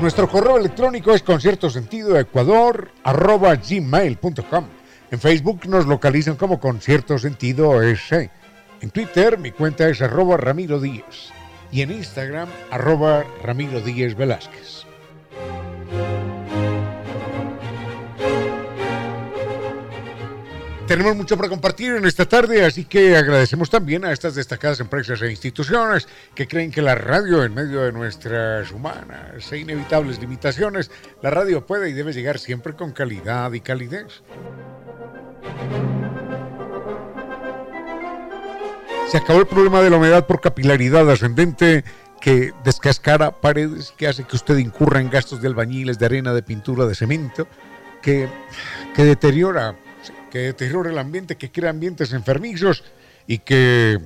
Nuestro correo electrónico es conciertosentidoecuador.gmail.com. En Facebook nos localizan como Concierto Sentido S. En Twitter mi cuenta es arroba Ramiro Díez. Y en Instagram arroba Ramiro Díez Velázquez. Tenemos mucho para compartir en esta tarde, así que agradecemos también a estas destacadas empresas e instituciones que creen que la radio, en medio de nuestras humanas e inevitables limitaciones, la radio puede y debe llegar siempre con calidad y calidez. Se acabó el problema de la humedad por capilaridad ascendente que descascara paredes, que hace que usted incurra en gastos de albañiles, de arena, de pintura, de cemento, que, que deteriora que deteriora el ambiente, que crea ambientes enfermizos y que,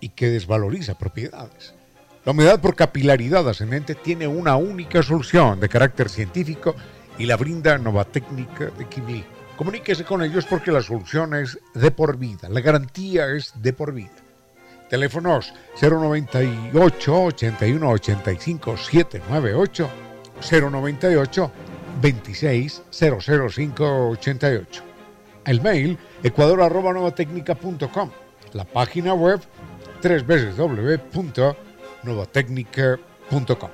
y que desvaloriza propiedades. La humedad por capilaridad ascendente tiene una única solución de carácter científico y la brinda Nova Técnica de Kimli. Comuníquese con ellos porque la solución es de por vida, la garantía es de por vida. Teléfonos 098 81 85 798 098 26 005 88 el mail ecuador.novatecnica.com, la página web www.novatecnica.com.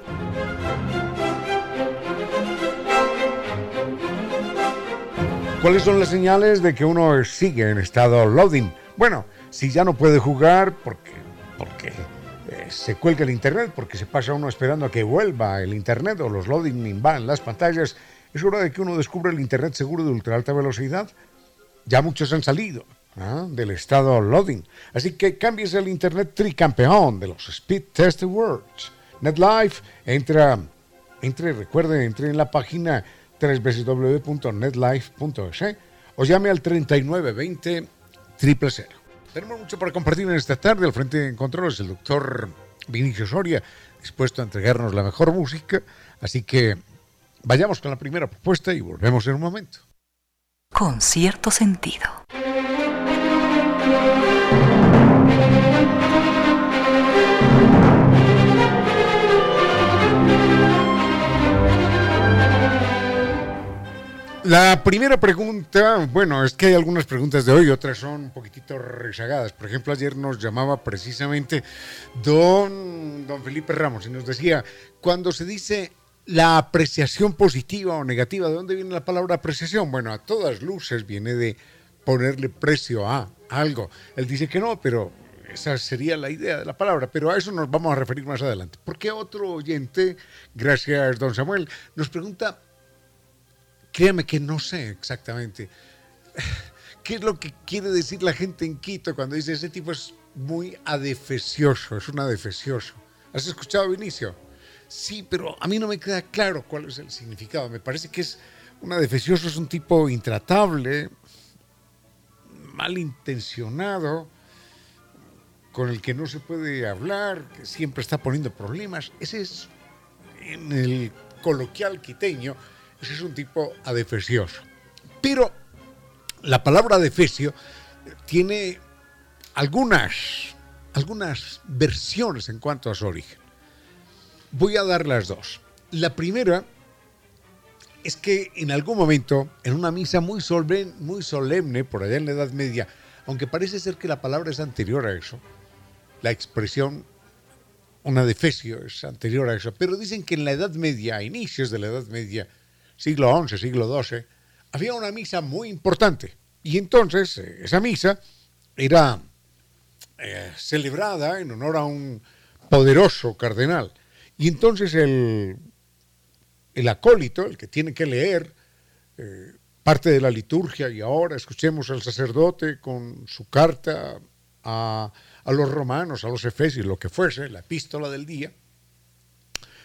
¿Cuáles son las señales de que uno sigue en estado loading? Bueno, si ya no puede jugar porque, porque eh, se cuelga el internet, porque se pasa uno esperando a que vuelva el internet o los loading en las pantallas, es hora de que uno descubra el internet seguro de ultra alta velocidad ya muchos han salido del estado loading. Así que cámbiese el Internet tricampeón de los Speed Test Awards. NetLife, entra, entre, recuerden, entre en la página www.netlife.es o llame al 3920 000. Tenemos mucho para compartir en esta tarde. Al frente de controles el doctor Vinicio Soria, dispuesto a entregarnos la mejor música. Así que vayamos con la primera propuesta y volvemos en un momento con cierto sentido. La primera pregunta, bueno, es que hay algunas preguntas de hoy, otras son un poquitito rezagadas. Por ejemplo, ayer nos llamaba precisamente don, don Felipe Ramos y nos decía, cuando se dice la apreciación positiva o negativa, ¿de dónde viene la palabra apreciación? Bueno, a todas luces viene de ponerle precio a algo. Él dice que no, pero esa sería la idea de la palabra, pero a eso nos vamos a referir más adelante. Porque otro oyente, gracias don Samuel, nos pregunta, créame que no sé exactamente, ¿qué es lo que quiere decir la gente en Quito cuando dice ese tipo es muy adefesioso, es un adefesioso? ¿Has escuchado, Vinicio? Sí, pero a mí no me queda claro cuál es el significado. Me parece que es un adefesioso, es un tipo intratable, malintencionado, con el que no se puede hablar, que siempre está poniendo problemas. Ese es, en el coloquial quiteño, ese es un tipo adefesioso. Pero la palabra adefesio tiene algunas, algunas versiones en cuanto a su origen. Voy a dar las dos. La primera es que en algún momento, en una misa muy solemne, muy solemne, por allá en la Edad Media, aunque parece ser que la palabra es anterior a eso, la expresión, una defesio es anterior a eso, pero dicen que en la Edad Media, a inicios de la Edad Media, siglo XI, siglo XII, había una misa muy importante. Y entonces eh, esa misa era eh, celebrada en honor a un poderoso cardenal. Y entonces el, el acólito, el que tiene que leer eh, parte de la liturgia, y ahora escuchemos al sacerdote con su carta a, a los romanos, a los efesios, lo que fuese, la epístola del día,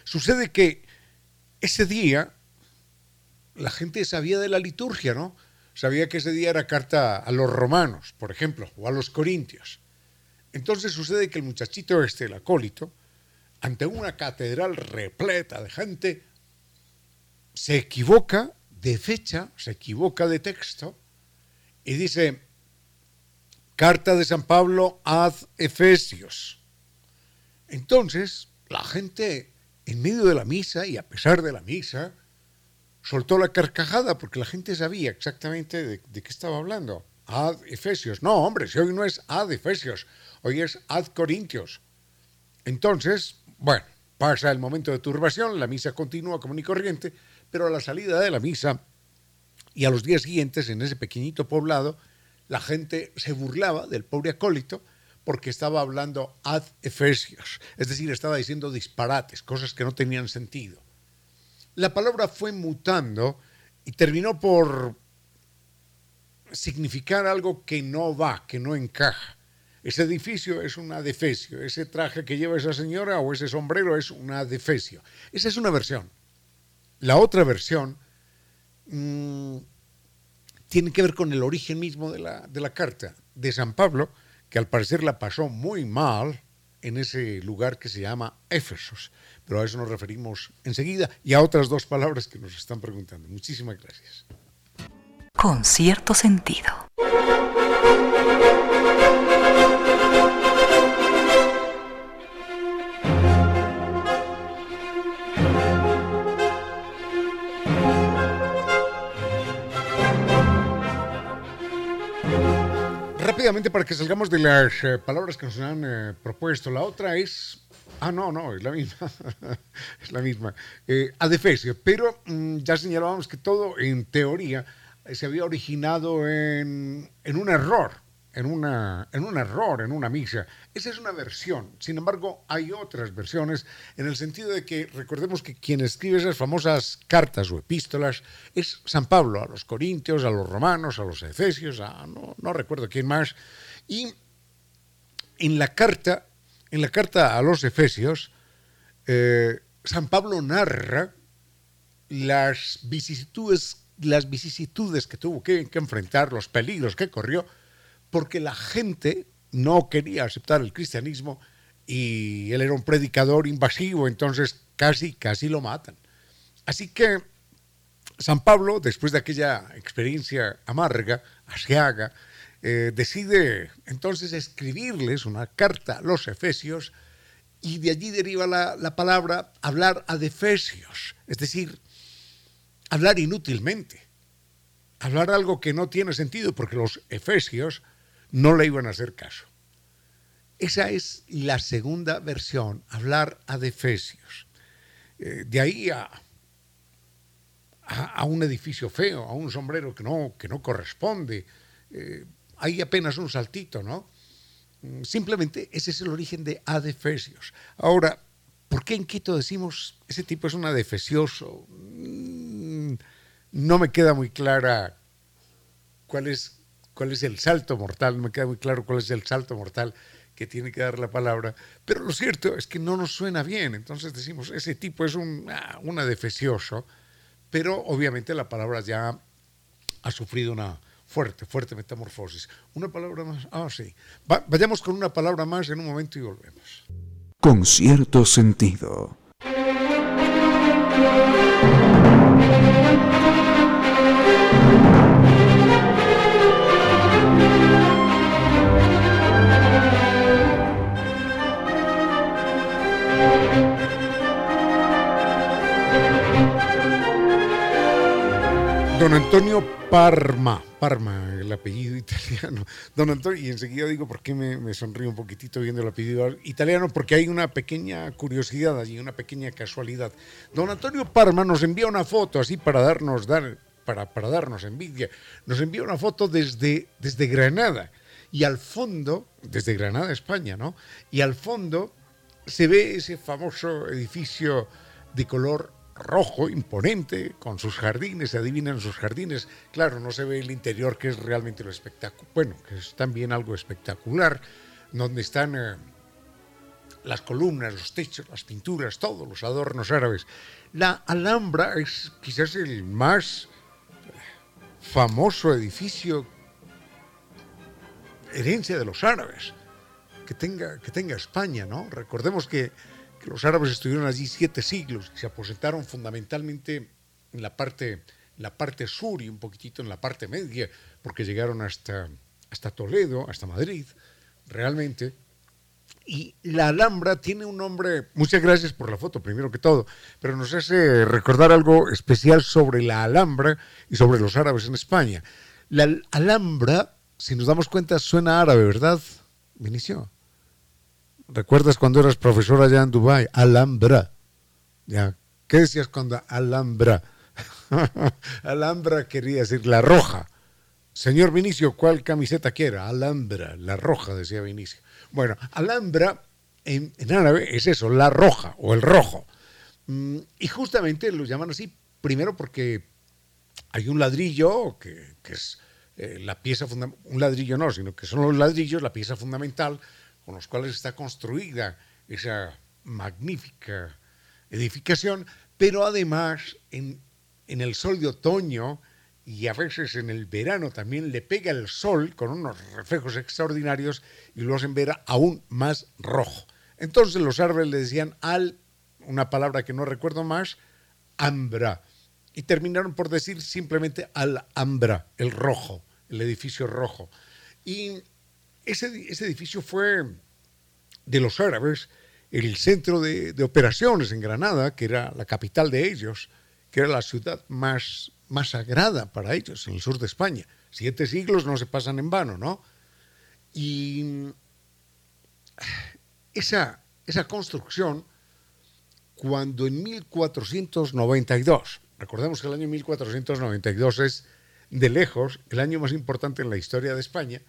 sucede que ese día la gente sabía de la liturgia, ¿no? Sabía que ese día era carta a los romanos, por ejemplo, o a los corintios. Entonces sucede que el muchachito este, el acólito, ante una catedral repleta de gente, se equivoca de fecha, se equivoca de texto y dice, carta de San Pablo ad Efesios. Entonces, la gente en medio de la misa y a pesar de la misa, soltó la carcajada porque la gente sabía exactamente de, qué estaba hablando. Ad Efesios. No, hombre, si hoy no es ad Efesios, hoy es ad Corintios. Entonces, bueno, pasa el momento de turbación, la misa continúa común y corriente, pero a la salida de la misa y a los días siguientes en ese pequeñito poblado, la gente se burlaba del pobre acólito porque estaba hablando ad efesios, es decir, estaba diciendo disparates, cosas que no tenían sentido. La palabra fue mutando y terminó por significar algo que no va, que no encaja. Ese edificio es un adefesio, ese traje que lleva esa señora o ese sombrero es un adefesio. Esa es una versión. La otra versión mmm, tiene que ver con el origen mismo de la, de la carta de San Pablo, que al parecer la pasó muy mal en ese lugar que se llama Éfesos. Pero a eso nos referimos enseguida y a otras dos palabras que nos están preguntando. Muchísimas gracias. Con cierto sentido. Rápidamente para que salgamos de las eh, palabras que nos han eh, propuesto. La otra es. Ah, no, no, es la misma. es la misma. Eh, adefesio. Pero mm, ya señalábamos que todo, en teoría, se había originado en, en un error en, una, en un error, en una misa. Esa es una versión. Sin embargo, hay otras versiones en el sentido de que recordemos que quien escribe esas famosas cartas o epístolas es San Pablo, a los corintios, a los romanos, a los efesios, a no, no recuerdo quién más. Y en la carta, en la carta a los efesios, eh, San Pablo narra las vicisitudes, las vicisitudes que tuvo que, que enfrentar, los peligros que corrió, porque la gente no quería aceptar el cristianismo y él era un predicador invasivo, entonces casi, casi lo matan. Así que San Pablo, después de aquella experiencia amarga, asiaga, eh, decide entonces escribirles una carta a los efesios y de allí deriva la, la palabra hablar a efesios, es decir, hablar inútilmente, hablar algo que no tiene sentido, porque los efesios no le iban a hacer caso. Esa es la segunda versión, hablar a Efesios. Eh, de ahí a, a, un edificio feo, a un sombrero que no, que no corresponde, eh, hay apenas un saltito, ¿no? Mm, simplemente ese es el origen de adefesios. Ahora, ¿por qué en Quito decimos ese tipo es un adefesioso? Mm, no me queda muy clara cuál es, cuál es el salto mortal, no me queda muy claro cuál es el salto mortal que tiene que dar la palabra, pero lo cierto es que no nos suena bien, entonces decimos, ese tipo es un, ah, un adefesioso, pero obviamente la palabra ya ha sufrido una fuerte, fuerte metamorfosis. Una palabra más, ah, sí, vayamos con una palabra más en un momento y volvemos. Con cierto sentido. Don Antonio Parma, Parma, el apellido italiano. Don Antonio, y enseguida digo por qué me, me sonrío un poquitito viendo el apellido italiano, porque hay una pequeña curiosidad allí, una pequeña casualidad. Don Antonio Parma nos envía una foto así para darnos, dar, para, para darnos envidia. Nos envía una foto desde, desde Granada. Y al fondo, desde Granada, España, ¿no? Y al fondo se ve ese famoso edificio de color rojo, imponente, con sus jardines, se adivinan sus jardines. Claro, no se ve el interior, que es realmente lo espectacular, bueno, que es también algo espectacular, donde están eh, las columnas, los techos, las pinturas, todos los adornos árabes. La Alhambra es quizás el más famoso edificio herencia de los árabes que tenga, que tenga España, ¿no? Recordemos que los árabes estuvieron allí siete siglos se aposentaron fundamentalmente en la parte, la parte sur y un poquitito en la parte media, porque llegaron hasta, hasta Toledo, hasta Madrid, realmente. Y la Alhambra tiene un nombre, muchas gracias por la foto, primero que todo, pero nos hace recordar algo especial sobre la Alhambra y sobre los árabes en España. La Alhambra, si nos damos cuenta, suena árabe, ¿verdad, Vinicio? ¿Recuerdas cuando eras profesor allá en Dubái? Alhambra. ¿Ya? ¿Qué decías cuando Alhambra? Alhambra quería decir la roja. Señor Vinicio, ¿cuál camiseta quiere? Alhambra, la roja, decía Vinicio. Bueno, Alhambra en, árabe es eso, la roja o el rojo. Mm, y justamente lo llaman así, primero porque hay un ladrillo que, es eh, la pieza fundamental, un ladrillo no, sino que son los ladrillos, la pieza fundamental con los cuales está construida esa magnífica edificación, pero además en, el sol de otoño y a veces en el verano también le pega el sol con unos reflejos extraordinarios y lo hacen ver aún más rojo. Entonces los árboles le decían al, una palabra que no recuerdo más, ambra. Y terminaron por decir simplemente al ambra, el rojo, el edificio rojo. Y ese, edificio fue de los árabes el centro de, operaciones en Granada, que era la capital de ellos, que era la ciudad más, más sagrada para ellos en el sur de España. Siete siglos no se pasan en vano, ¿no? Y esa, esa construcción, cuando en 1492, recordemos que el año 1492 es de lejos el año más importante en la historia de España,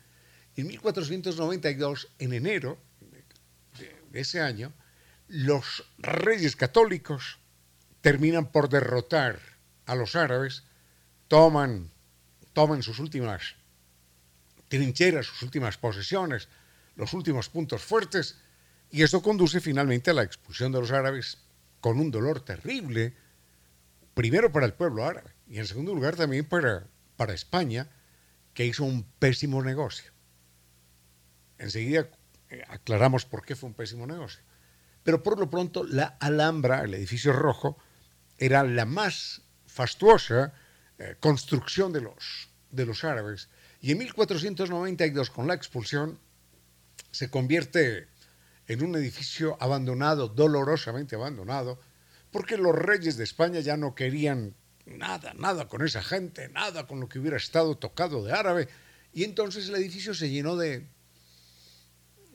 en 1492, en enero de ese año, los reyes católicos terminan por derrotar a los árabes, toman, toman sus últimas trincheras, sus últimas posesiones, los últimos puntos fuertes, y eso conduce finalmente a la expulsión de los árabes con un dolor terrible, primero para el pueblo árabe y en segundo lugar también para, para España, que hizo un pésimo negocio. Enseguida eh, aclaramos por qué fue un pésimo negocio. Pero por lo pronto la Alhambra, el edificio rojo, era la más fastuosa eh, construcción de los, de los árabes. Y en 1492, con la expulsión, se convierte en un edificio abandonado, dolorosamente abandonado, porque los reyes de España ya no querían nada, nada con esa gente, nada con lo que hubiera estado tocado de árabe, y entonces el edificio se llenó de,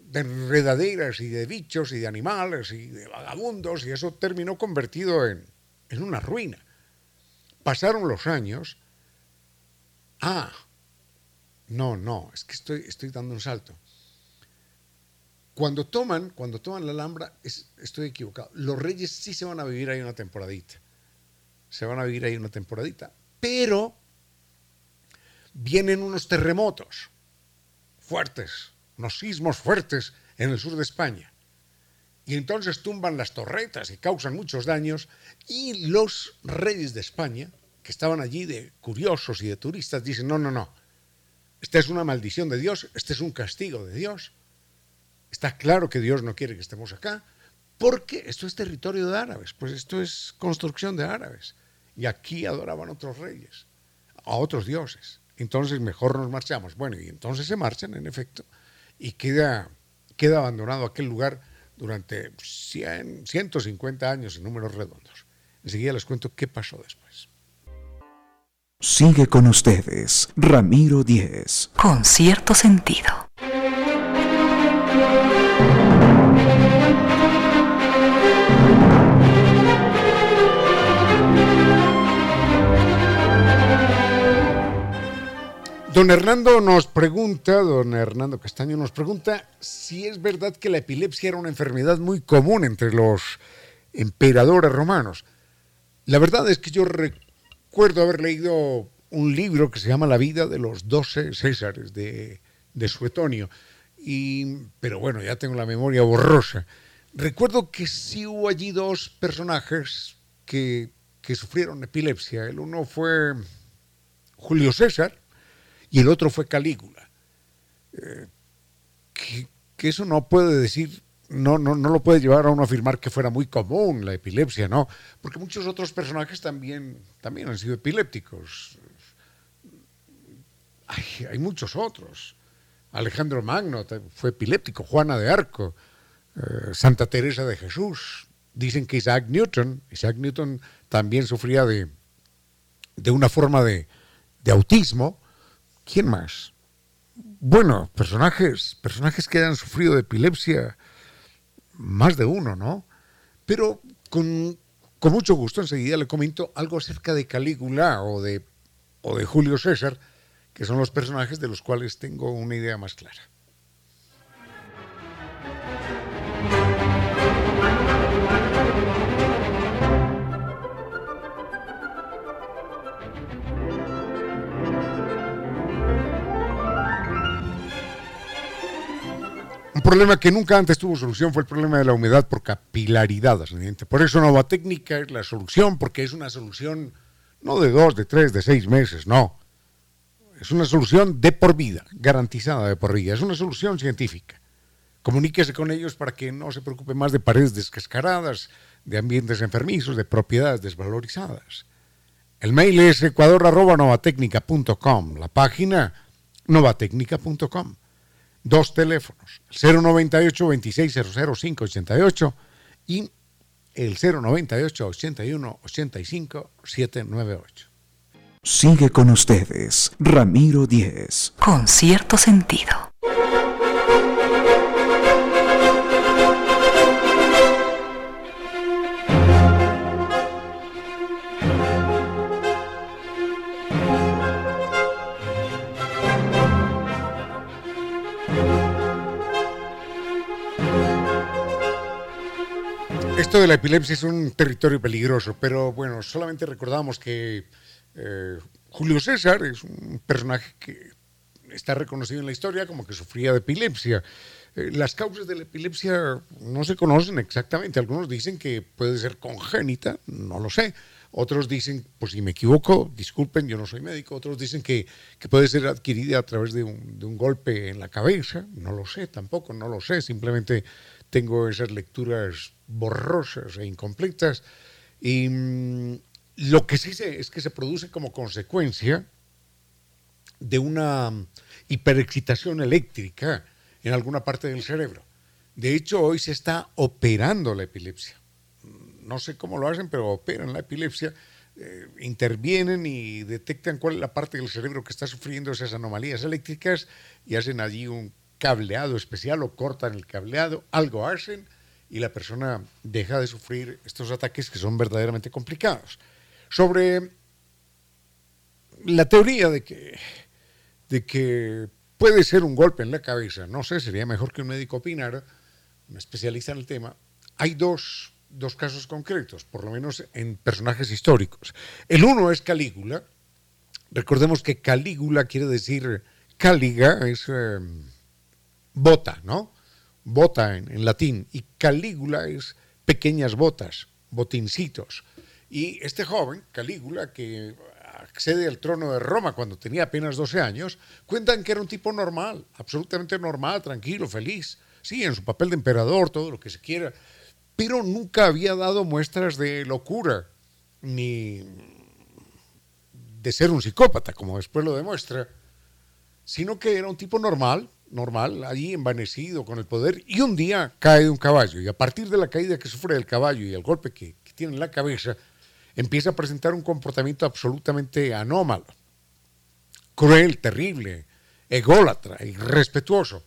de enredaderas y de bichos y de animales y de vagabundos y eso terminó convertido en, en una ruina. Pasaron los años. Ah, no, no, es que estoy, estoy dando un salto. cuando toman, cuando toman la Alhambra, estoy equivocado. Los reyes sí se van a vivir ahí una temporadita. Se van a vivir ahí una temporadita. Pero vienen unos terremotos fuertes, unos sismos fuertes en el sur de España. Y entonces tumban las torretas y causan muchos daños. Y los reyes de España, que estaban allí de curiosos y de turistas, dicen, no, no, no, esta es una maldición de Dios, este es un castigo de Dios. Está claro que Dios no quiere que estemos acá, porque esto es territorio de árabes, pues esto es construcción de árabes. Y aquí adoraban otros reyes, a otros dioses. Entonces mejor nos marchamos. Bueno, y entonces se marchan, en efecto, y queda, queda abandonado aquel lugar durante 100, 150 años en números redondos. Enseguida les cuento qué pasó después. Sigue con ustedes, Ramiro Díez. Con cierto sentido. Don Hernando nos pregunta, don Hernando Castaño nos pregunta si es verdad que la epilepsia era una enfermedad muy común entre los emperadores romanos. La verdad es que yo recuerdo haber leído un libro que se llama La vida de los doce Césares de, Suetonio, y, pero bueno, ya tengo la memoria borrosa. Recuerdo que sí hubo allí dos personajes que sufrieron epilepsia. El uno fue Julio César, y el otro fue Calígula. Eh, que, eso no puede decir, no, no, no lo puede llevar a uno a afirmar que fuera muy común la epilepsia, ¿no? Porque muchos otros personajes también, también han sido epilépticos. Hay, muchos otros. Alejandro Magno fue epiléptico, Juana de Arco, eh, Santa Teresa de Jesús. Dicen que Isaac Newton, Isaac Newton también sufría de, de una forma de, de autismo ¿Quién más? Bueno, personajes, personajes que han sufrido de epilepsia, más de uno, ¿no? Pero con, mucho gusto enseguida le comento algo acerca de Calígula o de, o de Julio César, que son los personajes de los cuales tengo una idea más clara. Problema que nunca antes tuvo solución fue el problema de la humedad por capilaridad ascendente. Por eso Nova Técnica es la solución, porque es una solución no de dos, de tres, de seis meses, no. Es una solución de por vida, garantizada de por vida. Es una solución científica. Comuníquese con ellos para que no se preocupe más de paredes descascaradas, de ambientes enfermizos, de propiedades desvalorizadas. El mail es ecuador.novatecnica.com, la página novatecnica.com dos teléfonos, el 098 2600 588 y el 098 81 85 798. Sigue con ustedes, Ramiro Díez. Con cierto sentido. Esto de la epilepsia es un territorio peligroso, pero bueno, solamente recordamos que eh, Julio César es un personaje que está reconocido en la historia como que sufría de epilepsia. Eh, las causas de la epilepsia no se conocen exactamente. Algunos dicen que puede ser congénita, no lo sé. Otros dicen, pues si me equivoco, disculpen, yo no soy médico. Otros dicen que, puede ser adquirida a través de un, de un, golpe en la cabeza. No lo sé tampoco, no lo sé. Simplemente tengo esas lecturas borrosas e incompletas. Y mm, lo que sí sé es que se produce como consecuencia de una hiperexcitación eléctrica en alguna parte del cerebro. De hecho, hoy se está operando la epilepsia. No sé cómo lo hacen, pero operan la epilepsia, eh, intervienen y detectan cuál es la parte del cerebro que está sufriendo esas anomalías eléctricas y hacen allí un cableado especial o cortan el cableado, algo hacen y la persona deja de sufrir estos ataques que son verdaderamente complicados. Sobre la teoría de que, de que puede ser un golpe en la cabeza, no sé, sería mejor que un médico opinara, un especialista en el tema, hay dos, dos casos concretos, por lo menos en personajes históricos. El uno es Calígula. Recordemos que Calígula quiere decir Caliga, es em, bota, ¿no? Bota en, en, latín. Y Calígula es pequeñas botas, botincitos. Y este joven, Calígula, que accede al trono de Roma cuando tenía apenas 12 años, cuentan que era un tipo normal, absolutamente normal, tranquilo, feliz. Sí, en su papel de emperador, todo lo que se quiera, pero nunca había dado muestras de locura, ni de ser un psicópata, como después lo demuestra, sino que era un tipo normal, normal, allí envanecido con el poder, y un día cae de un caballo, y a partir de la caída que sufre del caballo y el golpe que, que tiene en la cabeza, empieza a presentar un comportamiento absolutamente anómalo, cruel, terrible, ególatra, irrespetuoso,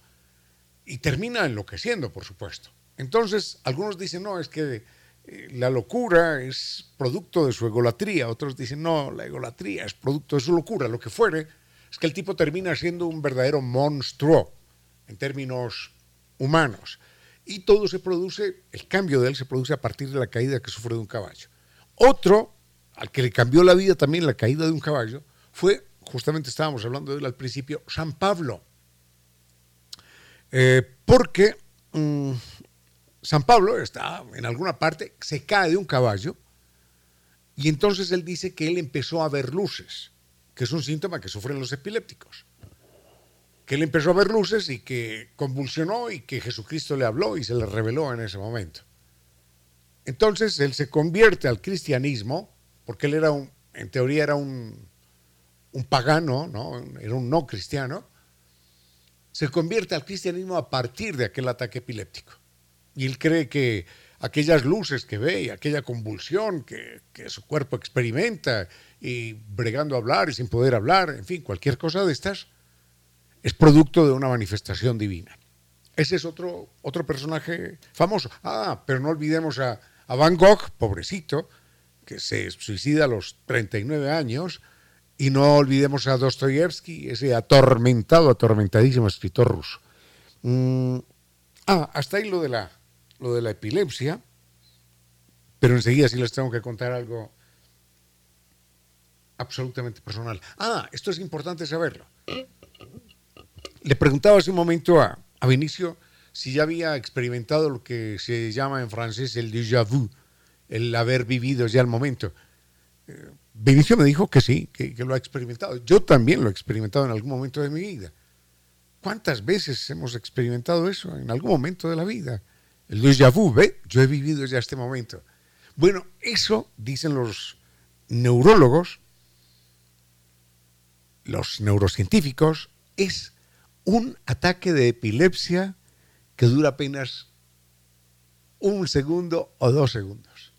y termina enloqueciendo, por supuesto. Entonces, algunos dicen, no, es que eh, la locura es producto de su egolatría, otros dicen, no, la egolatría es producto de su locura, lo que fuere, es que el tipo termina siendo un verdadero monstruo en términos humanos. Y todo se produce, el cambio de él se produce a partir de la caída que sufre de un caballo. Otro, al que le cambió la vida también la caída de un caballo, fue, justamente estábamos hablando de él al principio, San Pablo. Eh, porque mm, San Pablo está en alguna parte, se cae de un caballo y entonces él dice que él empezó a ver luces, que es un síntoma que sufren los epilépticos. Que él empezó a ver luces y que convulsionó y que Jesucristo le habló y se le reveló en ese momento. Entonces él se convierte al cristianismo, porque él era un, en teoría era un, un pagano, ¿no? era un no cristiano, se convierte al cristianismo a partir de aquel ataque epiléptico. Y él cree que aquellas luces que ve y aquella convulsión que, que, su cuerpo experimenta y bregando a hablar y sin poder hablar, en fin, cualquier cosa de estas, es producto de una manifestación divina. Ese es otro, otro personaje famoso. Ah, pero no olvidemos a, a Van Gogh, pobrecito, que se suicida a los 39 años, y no olvidemos a Dostoyevsky, ese atormentado, atormentadísimo escritor ruso. Mm, ah, hasta ahí lo de la lo de la epilepsia, pero enseguida sí les tengo que contar algo absolutamente personal. Ah, esto es importante saberlo. Le preguntaba hace un momento a, a Vinicio si ya había experimentado lo que se llama en francés el déjà vu, el haber vivido ya el momento. Eh, Vinicio me dijo que sí, que, que, lo ha experimentado. Yo también lo he experimentado en algún momento de mi vida. ¿Cuántas veces hemos experimentado eso en algún momento de la vida? El déjà vu, ¿ve? Yo he vivido ya este momento. Bueno, eso, dicen los neurólogos, los neurocientíficos, es un ataque de epilepsia que dura apenas un segundo o dos segundos.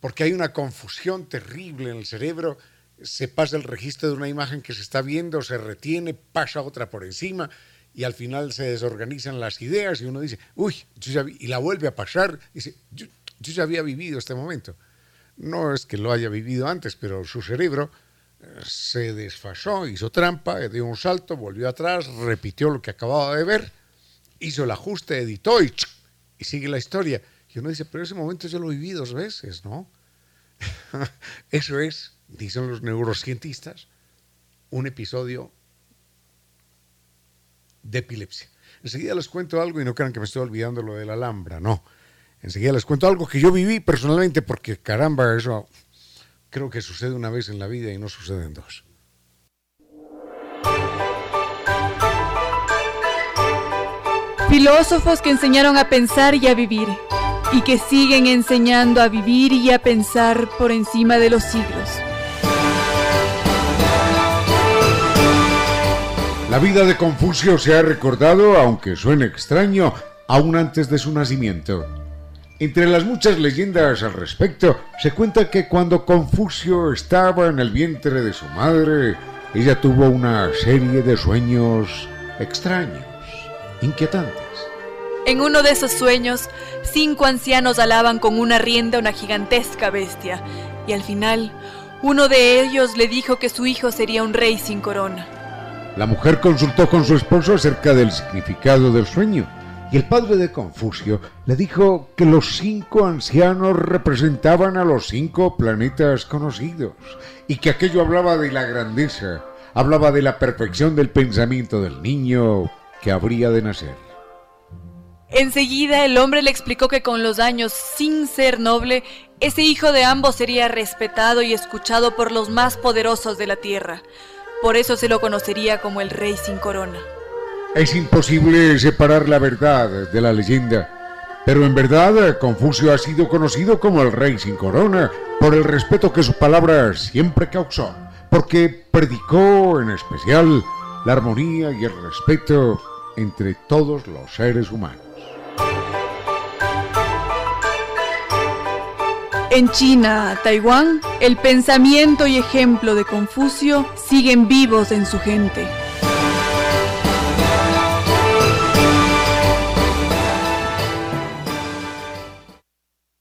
Porque hay una confusión terrible en el cerebro, se pasa el registro de una imagen que se está viendo, se retiene, pasa otra por encima, y al final se desorganizan las ideas y uno dice, uy, yo ya y la vuelve a pasar, y dice, yo, yo, ya había vivido este momento. No es que lo haya vivido antes, pero su cerebro se desfasó, hizo trampa, dio un salto, volvió atrás, repitió lo que acababa de ver, hizo el ajuste, editó y, y sigue la historia. Y uno dice, pero ese momento yo lo viví dos veces, ¿no? Eso es, dicen los neurocientistas, un episodio de epilepsia. Enseguida les cuento algo y no crean que me estoy olvidando lo de la Alhambra, no. Enseguida les cuento algo que yo viví personalmente porque caramba, eso creo que sucede una vez en la vida y no sucede en dos. Filósofos que enseñaron a pensar y a vivir y que siguen enseñando a vivir y a pensar por encima de los siglos. La vida de Confucio se ha recordado, aunque suene extraño, aún antes de su nacimiento. Entre las muchas leyendas al respecto, se cuenta que cuando Confucio estaba en el vientre de su madre, ella tuvo una serie de sueños extraños, inquietantes. En uno de esos sueños, cinco ancianos alaban con una rienda una gigantesca bestia, y al final, uno de ellos le dijo que su hijo sería un rey sin corona. La mujer consultó con su esposo acerca del significado del sueño y el padre de Confucio le dijo que los cinco ancianos representaban a los cinco planetas conocidos y que aquello hablaba de la grandeza, hablaba de la perfección del pensamiento del niño que habría de nacer. Enseguida el hombre le explicó que con los años, sin ser noble, ese hijo de ambos sería respetado y escuchado por los más poderosos de la tierra. Por eso se lo conocería como el rey sin corona. Es imposible separar la verdad de la leyenda. Pero en verdad, Confucio ha sido conocido como el rey sin corona por el respeto que su palabra siempre causó, porque predicó en especial la armonía y el respeto entre todos los seres humanos. En China, Taiwán, el pensamiento y ejemplo de Confucio siguen vivos en su gente.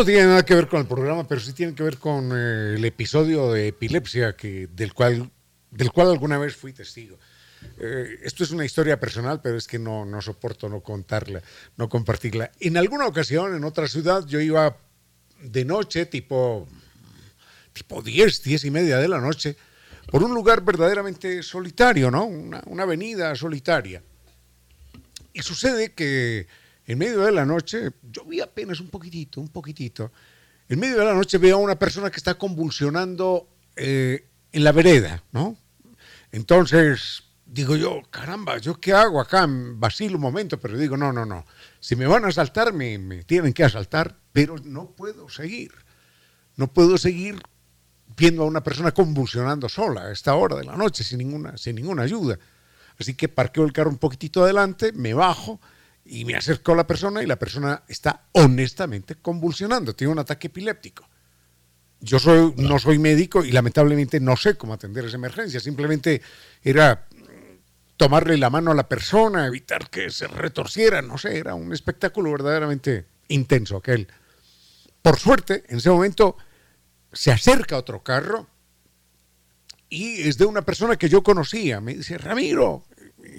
No tiene nada que ver con el programa, pero sí tiene que ver con eh, el episodio de epilepsia que, del, cual, del cual alguna vez fui testigo. Eh, esto es una historia personal, pero es que no, no soporto no contarla, no compartirla. En alguna ocasión, en otra ciudad, yo iba de noche, tipo, tipo 10, 10 y media de la noche, por un lugar verdaderamente solitario, ¿no? Una, una avenida solitaria. Y sucede que en medio de la noche, yo vi apenas un poquitito, un poquitito, en medio de la noche veo a una persona que está convulsionando eh, en la vereda, ¿no? Entonces digo yo, caramba, ¿yo qué hago acá? Vacilo un momento, pero digo, no, no, no. Si me van a asaltar, me, me tienen que asaltar, pero no puedo seguir. No puedo seguir viendo a una persona convulsionando sola a esta hora de la noche sin ninguna, sin ninguna ayuda. Así que parqueo el carro un poquitito adelante, me bajo y me acerco a la persona y la persona está honestamente convulsionando, tiene un ataque epiléptico. Yo soy, no soy médico y lamentablemente no sé cómo atender esa emergencia, simplemente era tomarle la mano a la persona, evitar que se retorciera, no sé, era un espectáculo verdaderamente intenso aquel. Por suerte, en ese momento se acerca otro carro y es de una persona que yo conocía, me dice, Ramiro,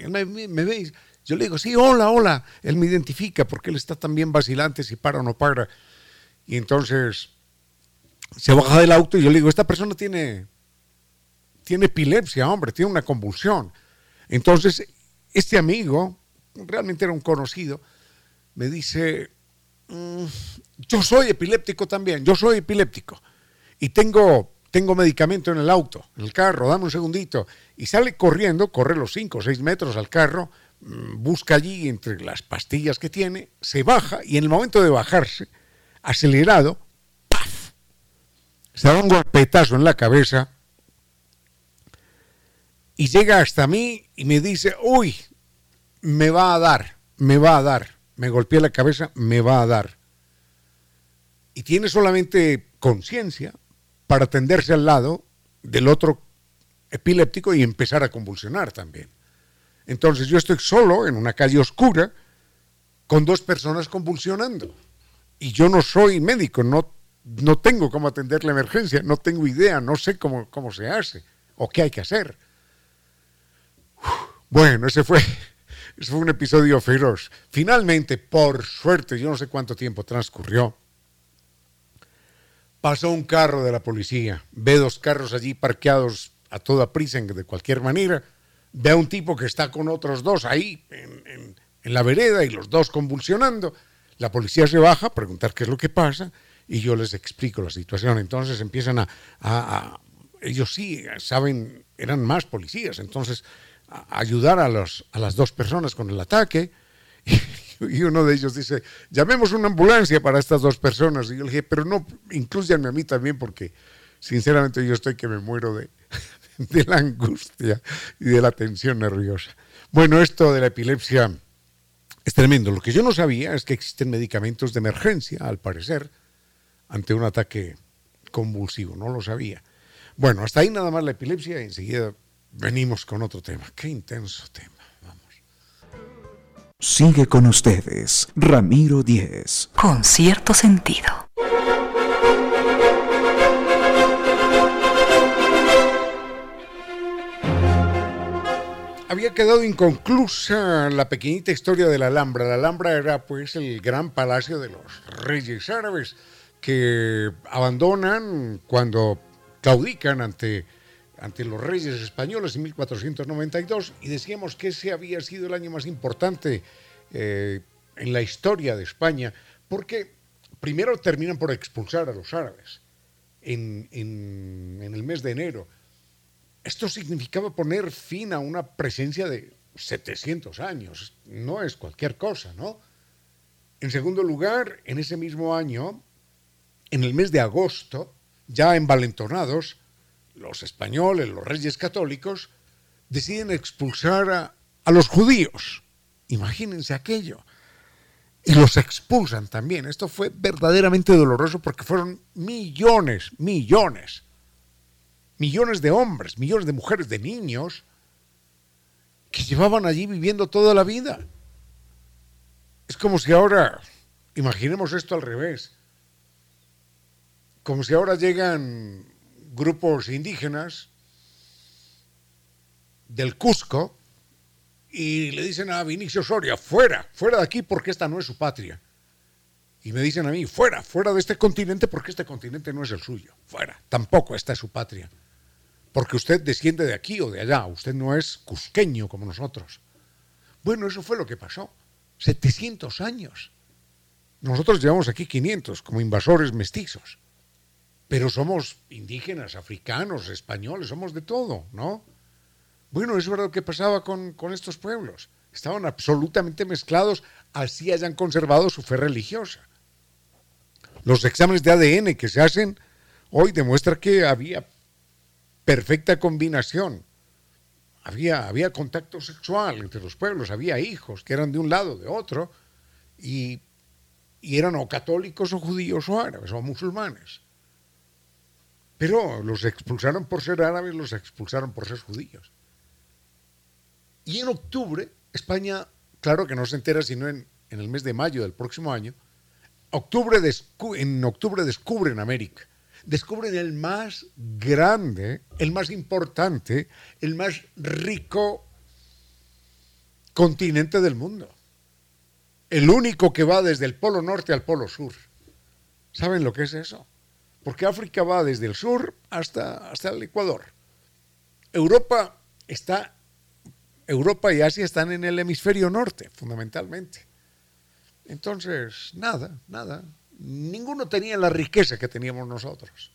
me, me veis yo le digo, sí, hola, hola. Él me identifica porque él está también vacilante si para o no para. Y entonces se baja del auto y yo le digo, esta persona tiene, tiene epilepsia, hombre, tiene una convulsión. Entonces, este amigo, realmente era un conocido, me dice, mm, yo soy epiléptico también, yo soy epiléptico. Y tengo, tengo medicamento en el auto, en el carro, dame un segundito. Y sale corriendo, corre los 5 o 6 metros al carro, busca allí entre las pastillas que tiene, se baja y en el momento de bajarse, acelerado, ¡paf! Se da un golpetazo en la cabeza y llega hasta mí y me dice, uy, me va a dar, me va a dar, me golpeé la cabeza, me va a dar. Y tiene solamente conciencia para tenderse al lado del otro epiléptico y empezar a convulsionar también. Entonces yo estoy solo en una calle oscura con dos personas convulsionando. Y yo no soy médico, no, no tengo cómo atender la emergencia, no tengo idea, no sé cómo, cómo se hace o qué hay que hacer. Bueno, ese fue, ese fue un episodio feroz. Finalmente, por suerte, yo no sé cuánto tiempo transcurrió, pasó un carro de la policía, ve dos carros allí parqueados a toda prisa de cualquier manera, ve a un tipo que está con otros dos ahí en, la vereda y los dos convulsionando. La policía se baja a preguntar qué es lo que pasa y yo les explico la situación. Entonces empiezan a, ellos sí saben, eran más policías, entonces a ayudar a, los, a las dos personas con el ataque. Y, uno de ellos dice, llamemos una ambulancia para estas dos personas. Y yo le dije, pero no, incluyanme a mí también porque sinceramente yo estoy que me muero de, de la angustia y de la tensión nerviosa. Bueno, esto de la epilepsia es tremendo. Lo que yo no sabía es que existen medicamentos de emergencia, al parecer. ante un ataque convulsivo, no lo sabía. Bueno, hasta ahí nada más la epilepsia y enseguida venimos con otro tema. Qué intenso tema. Vamos. Sigue con ustedes, Ramiro Díez. Con cierto sentido. Había quedado inconclusa la pequeñita historia de la Alhambra. La Alhambra era pues el gran palacio de los reyes árabes que abandonan cuando claudican ante, ante los reyes españoles en 1492 y decíamos que ese había sido el año más importante eh, en la historia de España porque primero terminan por expulsar a los árabes en, en el mes de enero esto significaba poner fin a una presencia de 700 años. No es cualquier cosa, ¿no? En segundo lugar, en ese mismo año, en el mes de agosto, ya envalentonados, los españoles, los reyes católicos, deciden expulsar a, a los judíos. Imagínense aquello. Y los expulsan también. Esto fue verdaderamente doloroso porque fueron millones, millones millones de hombres, millones de mujeres, de niños, que llevaban allí viviendo toda la vida. Es como si ahora, imaginemos esto al revés, como si ahora llegan grupos indígenas del Cusco y le dicen a Vinicio Soria, fuera, fuera de aquí porque esta no es su patria. Y me dicen a mí, fuera, fuera de este continente porque este continente no es el suyo. Fuera, tampoco esta es su patria porque usted desciende de aquí o de allá, usted no es cusqueño como nosotros. Bueno, eso fue lo que pasó. 700 años. Nosotros llevamos aquí 500 como invasores mestizos, pero somos indígenas, africanos, españoles, somos de todo, ¿no? Bueno, eso era lo que pasaba con, con estos pueblos. Estaban absolutamente mezclados, así hayan conservado su fe religiosa. Los exámenes de ADN que se hacen hoy demuestran que había perfecta combinación. Había, había contacto sexual entre los pueblos, había hijos que eran de un lado, de otro, y, y eran o católicos o judíos o árabes o musulmanes. Pero los expulsaron por ser árabes, los expulsaron por ser judíos. Y en octubre, España, claro que no se entera sino en, en el mes de mayo del próximo año, octubre en octubre descubren América descubren el más grande, el más importante, el más rico continente del mundo. El único que va desde el polo norte al polo sur. ¿Saben lo que es eso? Porque África va desde el sur hasta, hasta el Ecuador. Europa está, Europa y Asia están en el hemisferio norte, fundamentalmente. Entonces, nada, nada, ninguno tenía la riqueza que teníamos nosotros.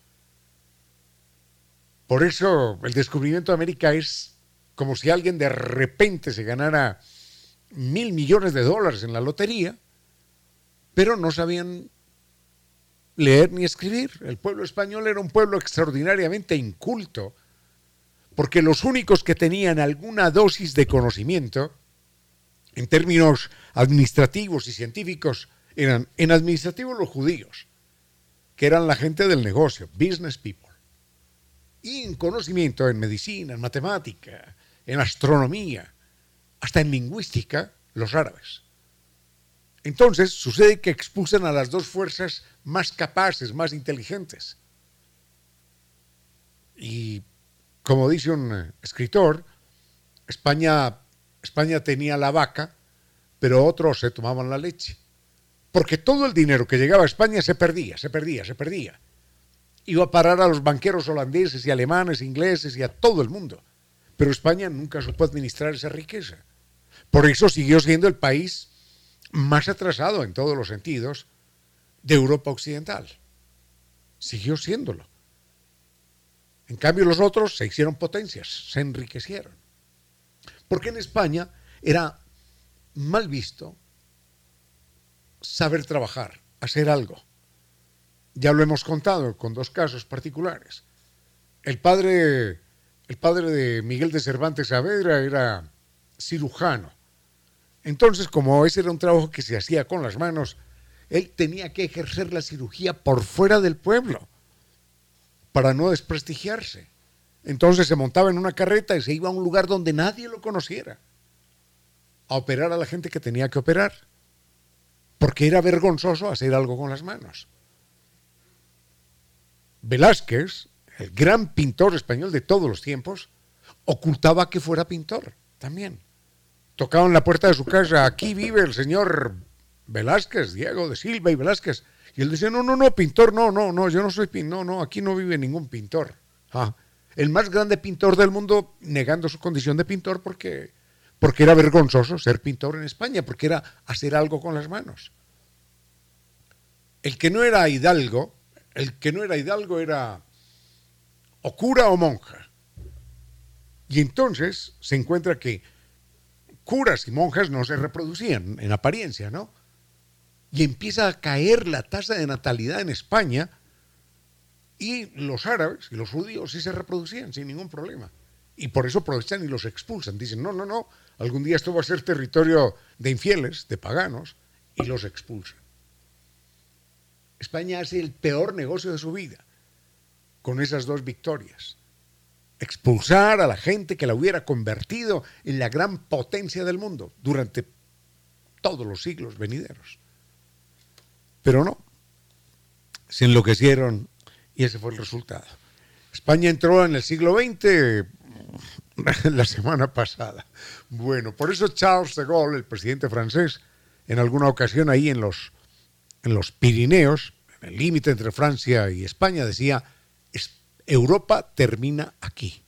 Por eso el descubrimiento de América es como si alguien de repente se ganara mil millones de dólares en la lotería, pero no sabían leer ni escribir. El pueblo español era un pueblo extraordinariamente inculto, porque los únicos que tenían alguna dosis de conocimiento, en términos administrativos y científicos, eran en administrativo los judíos, que eran la gente del negocio, business people. Y en conocimiento, en medicina, en matemática, en astronomía, hasta en lingüística, los árabes. Entonces sucede que expulsan a las dos fuerzas más capaces, más inteligentes. Y como dice un escritor, España, España tenía la vaca, pero otros se tomaban la leche porque todo el dinero que llegaba a España se perdía, se perdía, se perdía. Iba a parar a los banqueros holandeses y alemanes, ingleses y a todo el mundo. Pero España nunca supo administrar esa riqueza. Por eso siguió siendo el país más atrasado en todos los sentidos de Europa Occidental. Siguió siéndolo. En cambio los otros se hicieron potencias, se enriquecieron. Porque en España era mal visto saber trabajar, hacer algo. Ya lo hemos contado con dos casos particulares. El padre, el padre de Miguel de Cervantes Saavedra era cirujano. Entonces, como ese era un trabajo que se hacía con las manos, él tenía que ejercer la cirugía por fuera del pueblo para no desprestigiarse. Entonces se montaba en una carreta y se iba a un lugar donde nadie lo conociera a operar a la gente que tenía que operar, porque era vergonzoso hacer algo con las manos. Velázquez, el gran pintor español de todos los tiempos, ocultaba que fuera pintor también. Tocaba en la puerta de su casa, aquí vive el señor Velázquez, Diego de Silva y Velázquez. Y él decía, no, no, no, pintor, no, no, no, yo no soy pintor, no, no, aquí no vive ningún pintor. Ah, el más grande pintor del mundo negando su condición de pintor porque, porque era vergonzoso ser pintor en España, porque era hacer algo con las manos. El que no era hidalgo, el que no era hidalgo era o cura o monja. Y entonces se encuentra que curas y monjas no se reproducían en apariencia, ¿no? Y empieza a caer la tasa de natalidad en España y los árabes y los judíos sí se reproducían sin ningún problema. Y por eso aprovechan y los expulsan. Dicen, no, no, no, algún día esto va a ser territorio de infieles, de paganos, y los expulsan. España hace el peor negocio de su vida con esas dos victorias. Expulsar a la gente que la hubiera convertido en la gran potencia del mundo durante todos los siglos venideros. Pero no, se enloquecieron y ese fue el resultado. España entró en el siglo XX la semana pasada. Bueno, por eso Charles de Gaulle, el presidente francés, en alguna ocasión ahí en los, en los Pirineos, en el límite entre Francia y España, decía, Europa termina aquí.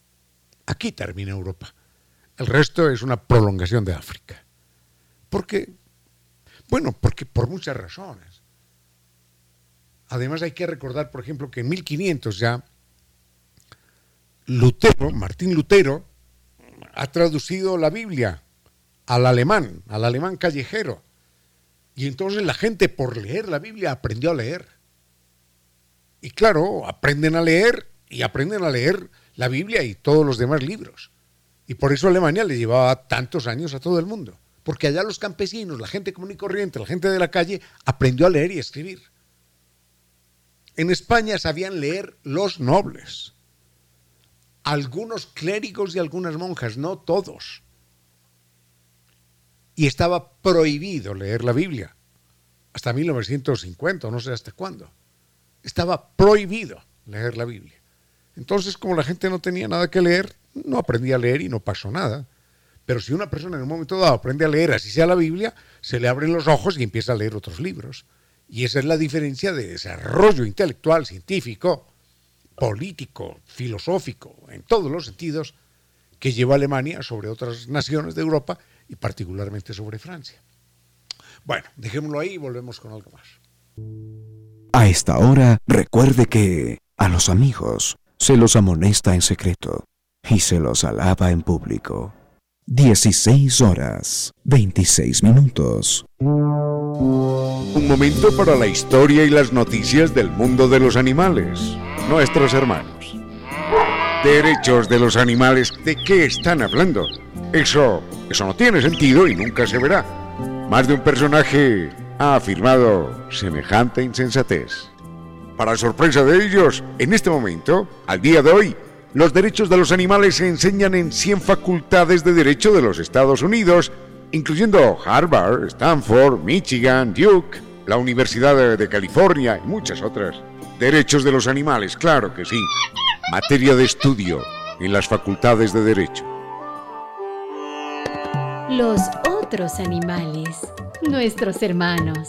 Aquí termina Europa. El resto es una prolongación de África. ¿Por qué? Bueno, porque por muchas razones. Además hay que recordar, por ejemplo, que en 1500 ya Lutero, Martín Lutero, ha traducido la Biblia al alemán, al alemán callejero. Y entonces la gente por leer la Biblia aprendió a leer. Y claro, aprenden a leer y aprenden a leer la Biblia y todos los demás libros. Y por eso Alemania le llevaba tantos años a todo el mundo. Porque allá los campesinos, la gente común y corriente, la gente de la calle, aprendió a leer y escribir. En España sabían leer los nobles, algunos clérigos y algunas monjas, no todos. Y estaba prohibido leer la Biblia, hasta 1950, no sé hasta cuándo. Estaba prohibido leer la Biblia. Entonces, como la gente no tenía nada que leer, no aprendía a leer y no pasó nada. Pero si una persona en un momento dado aprende a leer, así sea la Biblia, se le abren los ojos y empieza a leer otros libros. Y esa es la diferencia de desarrollo intelectual, científico, político, filosófico, en todos los sentidos, que lleva Alemania sobre otras naciones de Europa y particularmente sobre Francia. Bueno, dejémoslo ahí y volvemos con algo más. A esta hora, recuerde que a los amigos se los amonesta en secreto y se los alaba en público. 16 horas, 26 minutos. Un momento para la historia y las noticias del mundo de los animales, nuestros hermanos. Derechos de los animales, ¿de qué están hablando? Eso, eso no tiene sentido y nunca se verá. Más de un personaje ha afirmado semejante insensatez. Para sorpresa de ellos, en este momento, al día de hoy, los derechos de los animales se enseñan en 100 facultades de derecho de los Estados Unidos, incluyendo Harvard, Stanford, Michigan, Duke, la Universidad de California y muchas otras. Derechos de los animales, claro que sí. Materia de estudio en las facultades de derecho. Los otros animales, nuestros hermanos.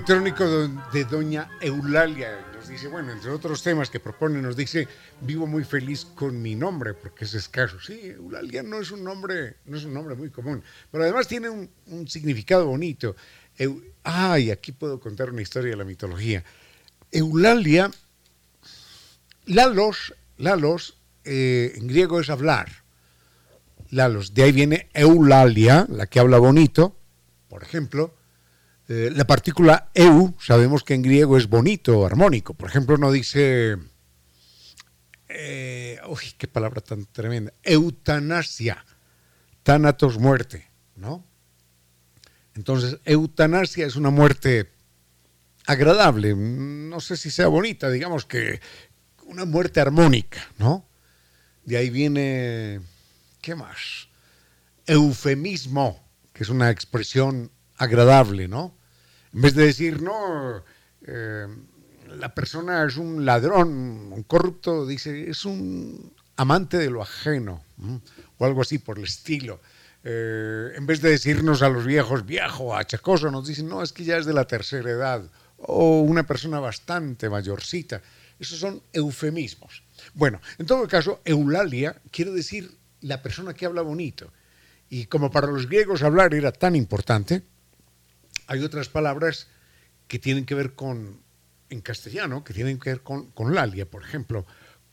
Electrónico de doña Eulalia nos dice, bueno, entre otros temas que propone, nos dice, vivo muy feliz con mi nombre porque es escaso. Sí, Eulalia no es un nombre, no es un nombre muy común, pero además tiene un, significado bonito. ay, aquí puedo contar una historia de la mitología. Eulalia, Lalos, Lalos eh, en griego es hablar. Lalos, de ahí viene Eulalia, la que habla bonito, por ejemplo eh, la partícula eu, sabemos que en griego es bonito, armónico. Por ejemplo, no dice, eh, uy, qué palabra tan tremenda, eutanasia, tánatos, muerte, ¿no? Entonces, eutanasia es una muerte agradable, no sé si sea bonita, digamos que una muerte armónica, ¿no? De ahí viene, ¿qué más? Eufemismo, que es una expresión agradable, ¿no? En vez de decir, no, eh, la persona es un ladrón, un corrupto, dice, es un amante de lo ajeno, o algo así por el estilo. Eh, en vez de decirnos a los viejos viejo, achacoso, nos dicen, no, es que ya es de la tercera edad, o una persona bastante mayorcita. Esos son eufemismos. Bueno, en todo caso, Eulalia quiere decir la persona que habla bonito. Y como para los griegos hablar era tan importante, hay otras palabras que tienen que ver con, en castellano, que tienen que ver con, con lalia, por ejemplo.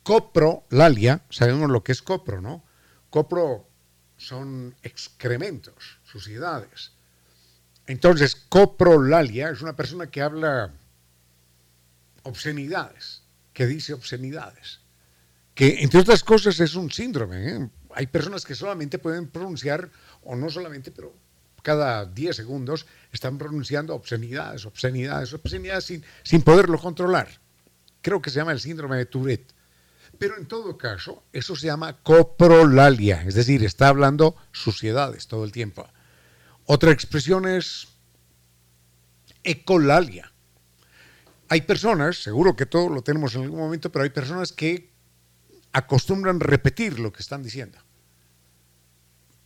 Copro, lalia, sabemos lo que es copro, ¿no? Copro son excrementos, suciedades. Entonces, coprolalia es una persona que habla obscenidades, que dice obscenidades, que entre otras cosas es un síndrome. ¿eh? Hay personas que solamente pueden pronunciar, o no solamente, pero cada 10 segundos están pronunciando obscenidades, obscenidades, obscenidades sin, sin poderlo controlar. Creo que se llama el síndrome de Tourette. Pero en todo caso, eso se llama coprolalia, es decir, está hablando suciedades todo el tiempo. Otra expresión es ecolalia. Hay personas, seguro que todo lo tenemos en algún momento, pero hay personas que acostumbran repetir lo que están diciendo.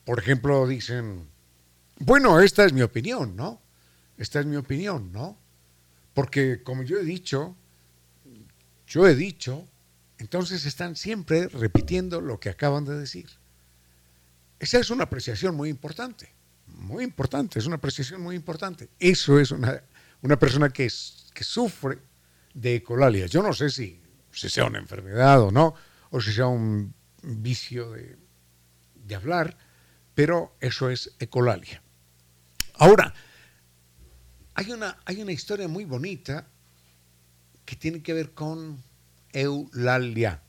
Por ejemplo, dicen, bueno, esta es mi opinión, ¿no? Esta es mi opinión, ¿no? Porque como yo he dicho, yo he dicho, entonces están siempre repitiendo lo que acaban de decir. Esa es una apreciación muy importante, muy importante, es una apreciación muy importante. Eso es una, una persona que, que sufre de ecolalia. Yo no sé si, si, sea una enfermedad o no, o si sea un vicio de, de hablar, pero eso es ecolalia. Ahora, hay una, hay una historia muy bonita que tiene que ver con Eulalia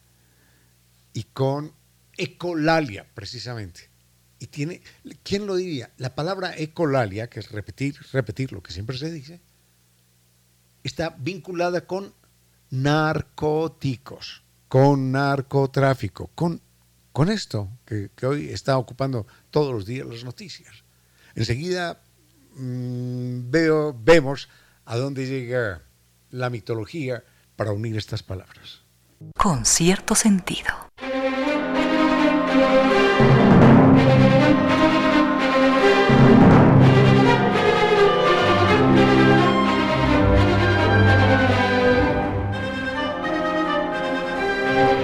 y con ecolalia, precisamente. Y tiene, ¿quién lo diría? La palabra ecolalia, que es repetir, repetir lo que siempre se dice, está vinculada con narcóticos, con narcotráfico, con, con esto que, que hoy está ocupando todos los días las noticias. Enseguida Mm, veo, vemos a dónde llega la mitología para unir estas palabras. Con cierto sentido.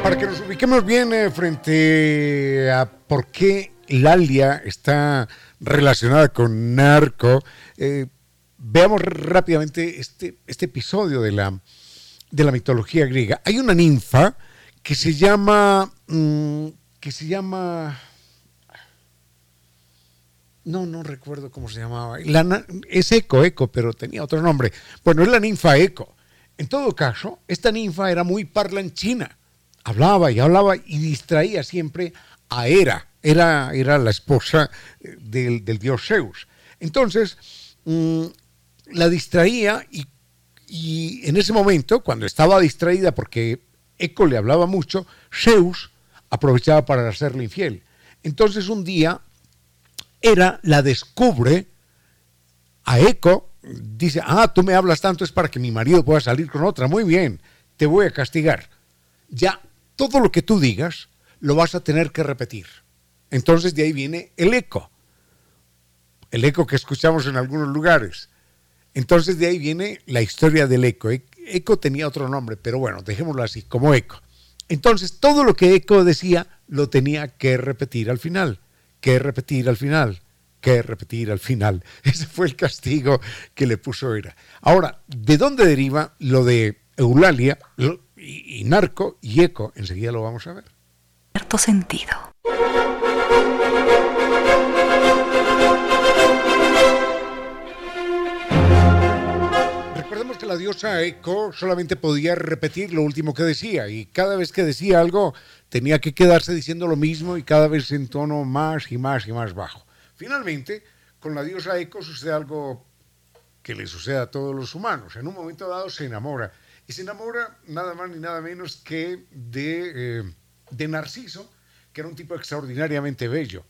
Para que nos ubiquemos bien eh, frente a por qué Lalia está relacionada con narco. Eh, veamos rápidamente este, este episodio de la, de la mitología griega. Hay una ninfa que se llama, mm, que se llama, no, no recuerdo cómo se llamaba. es Eco, Eco, pero tenía otro nombre. Bueno, es la ninfa Eco. En todo caso, esta ninfa era muy parlanchina. Hablaba y hablaba y distraía siempre a Hera, era, era la esposa eh, del, dios Zeus. Entonces, mm, la distraía y, en ese momento, cuando estaba distraída porque Eco le hablaba mucho, Zeus aprovechaba para hacerle infiel. Entonces un día, Hera la descubre a Eco, dice, ah, tú me hablas tanto es para que mi marido pueda salir con otra, muy bien, te voy a castigar. Ya, todo lo que tú digas lo vas a tener que repetir. Entonces de ahí viene el eco, el eco que escuchamos en algunos lugares. Entonces de ahí viene la historia del eco. E-, eco tenía otro nombre, pero bueno, dejémoslo así, como eco. Entonces todo lo que eco decía lo tenía que repetir al final, que repetir al final, que repetir al final. Ese fue el castigo que le puso Era. Ahora, ¿de dónde deriva lo de Eulalia y, y narco y eco? Enseguida lo vamos a ver. Cierto sentido. Recordemos que la diosa Eco solamente podía repetir lo último que decía y cada vez que decía algo tenía que quedarse diciendo lo mismo y cada vez en tono más y más y más bajo. Finalmente, con la diosa Eco sucede algo que le sucede a todos los humanos. En un momento dado se enamora y se enamora nada más ni nada menos que de, eh, de Narciso, que era un tipo extraordinariamente bello.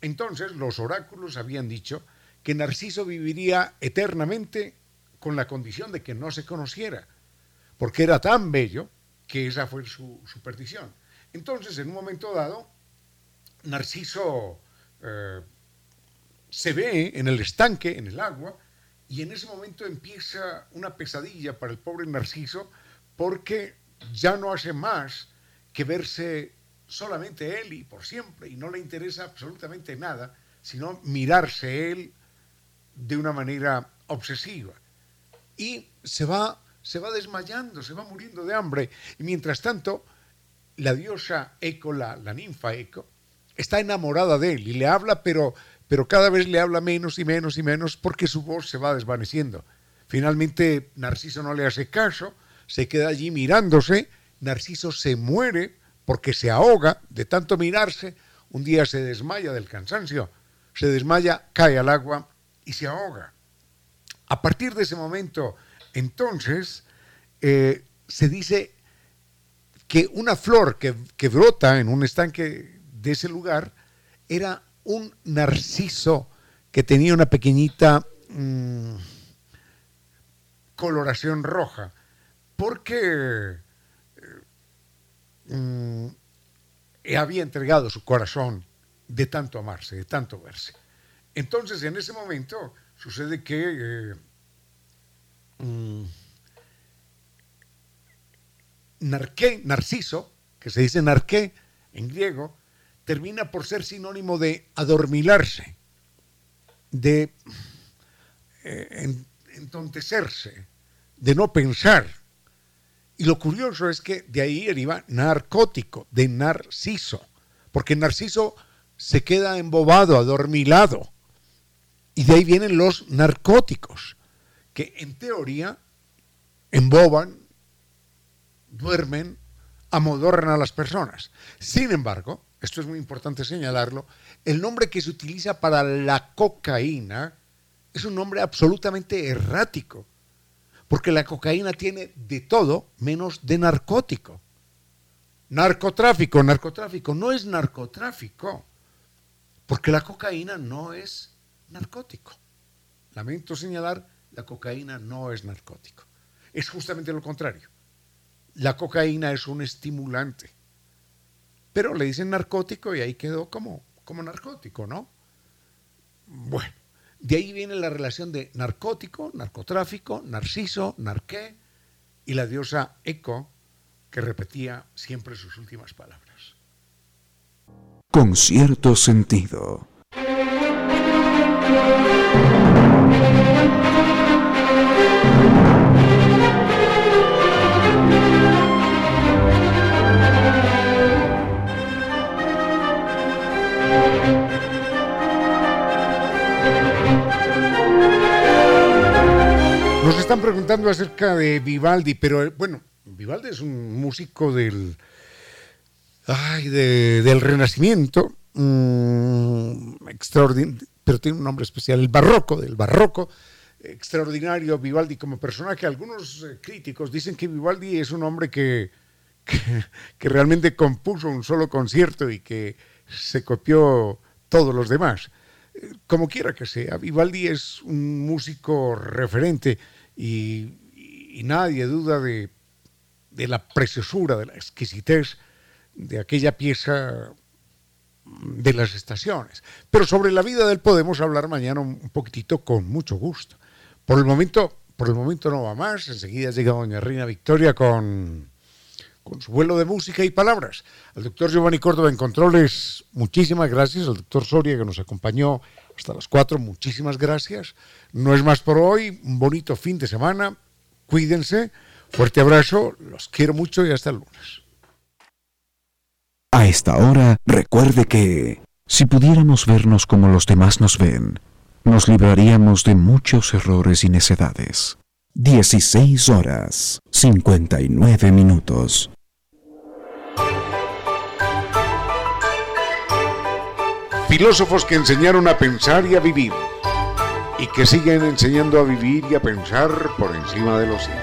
Entonces los oráculos habían dicho que Narciso viviría eternamente con la condición de que no se conociera, porque era tan bello que esa fue su, perdición. Entonces, en un momento dado, Narciso eh, se ve en el estanque, en el agua, y en ese momento empieza una pesadilla para el pobre Narciso, porque ya no hace más que verse solamente él y por siempre, y no le interesa absolutamente nada, sino mirarse él de una manera obsesiva y se va, se va desmayando, se va muriendo de hambre. Y mientras tanto, la diosa Eco, la, ninfa Eco, está enamorada de él y le habla, pero, pero cada vez le habla menos y menos y menos porque su voz se va desvaneciendo. Finalmente, Narciso no le hace caso, se queda allí mirándose, Narciso se muere porque se ahoga de tanto mirarse, un día se desmaya del cansancio, se desmaya, cae al agua y se ahoga. A partir de ese momento, entonces, eh, se dice que una flor que, brota en un estanque de ese lugar era un narciso que tenía una pequeñita mm, coloración roja, porque eh, mm, había entregado su corazón de tanto amarse, de tanto verse. Entonces, en ese momento, Sucede que eh, mm, narqué, narciso, que se dice narqué en griego, termina por ser sinónimo de adormilarse, de eh, entontecerse, de no pensar. Y lo curioso es que de ahí deriva narcótico, de narciso, porque narciso se queda embobado, adormilado. Y de ahí vienen los narcóticos, que en teoría emboban, duermen, amodorran a las personas. Sin embargo, esto es muy importante señalarlo, el nombre que se utiliza para la cocaína es un nombre absolutamente errático, porque la cocaína tiene de todo menos de narcótico. Narcotráfico, narcotráfico, no es narcotráfico, porque la cocaína no es narcótico. Lamento señalar, la cocaína no es narcótico. Es justamente lo contrario. La cocaína es un estimulante. Pero le dicen narcótico y ahí quedó como, como narcótico, ¿no? Bueno, de ahí viene la relación de narcótico, narcotráfico, narciso, narqué y la diosa Eco, que repetía siempre sus últimas palabras. Con cierto sentido. Están preguntando acerca de Vivaldi, pero eh, bueno, Vivaldi es un músico del, ay, del Renacimiento, mm, extraordinario pero tiene un nombre especial, el barroco, del barroco, extraordinario Vivaldi como personaje. Algunos eh, críticos dicen que Vivaldi es un hombre que, que, realmente compuso un solo concierto y que se copió todos los demás. Eh, como quiera que sea, Vivaldi es un músico referente y, nadie duda de, de, la preciosura, de la exquisitez de aquella pieza de las estaciones. Pero sobre la vida de él podemos hablar mañana un poquitito con mucho gusto, Por el momento, por el momento no va más. Enseguida llega doña Reina Victoria con, con su vuelo de música y palabras. Al doctor Giovanni Córdoba en controles, muchísimas gracias. Al doctor Soria que nos acompañó hasta las cuatro, muchísimas gracias. No es más por hoy. Un bonito fin de semana. Cuídense. Fuerte abrazo. Los quiero mucho y hasta el lunes. A esta hora, recuerde que si pudiéramos vernos como los demás nos ven, nos libraríamos de muchos errores y necedades. 16 horas 59 minutos. Filósofos que enseñaron a pensar y a vivir, y que siguen enseñando a vivir y a pensar por encima de los siglos.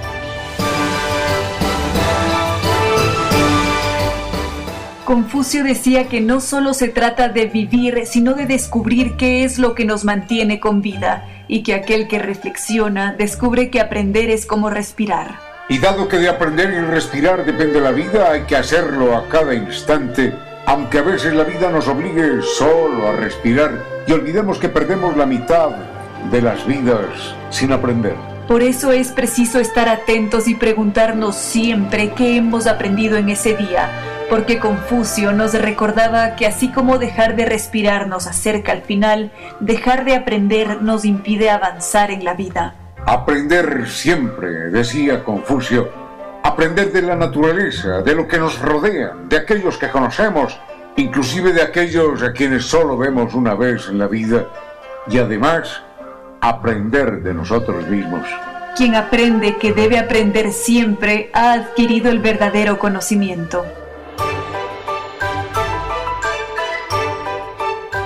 Confucio decía que no solo se trata de vivir, sino de descubrir qué es lo que nos mantiene con vida, y que aquel que reflexiona descubre que aprender es como respirar. Y dado que de aprender y respirar depende la vida, hay que hacerlo a cada instante, aunque a veces la vida nos obligue solo a respirar y olvidemos que perdemos la mitad de las vidas sin aprender. Por eso es preciso estar atentos y preguntarnos siempre qué hemos aprendido en ese día porque Confucio nos recordaba que así como dejar de respirar nos acerca al final, dejar de aprender nos impide avanzar en la vida. Aprender siempre, decía Confucio, aprender de la naturaleza, de lo que nos rodea, de aquellos que conocemos, inclusive de aquellos a quienes solo vemos una vez en la vida, y además aprender de nosotros mismos. Quien aprende que debe aprender siempre ha adquirido el verdadero conocimiento.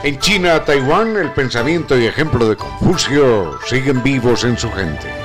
En China, Taiwán, el pensamiento y ejemplo de Confucio siguen vivos en su gente.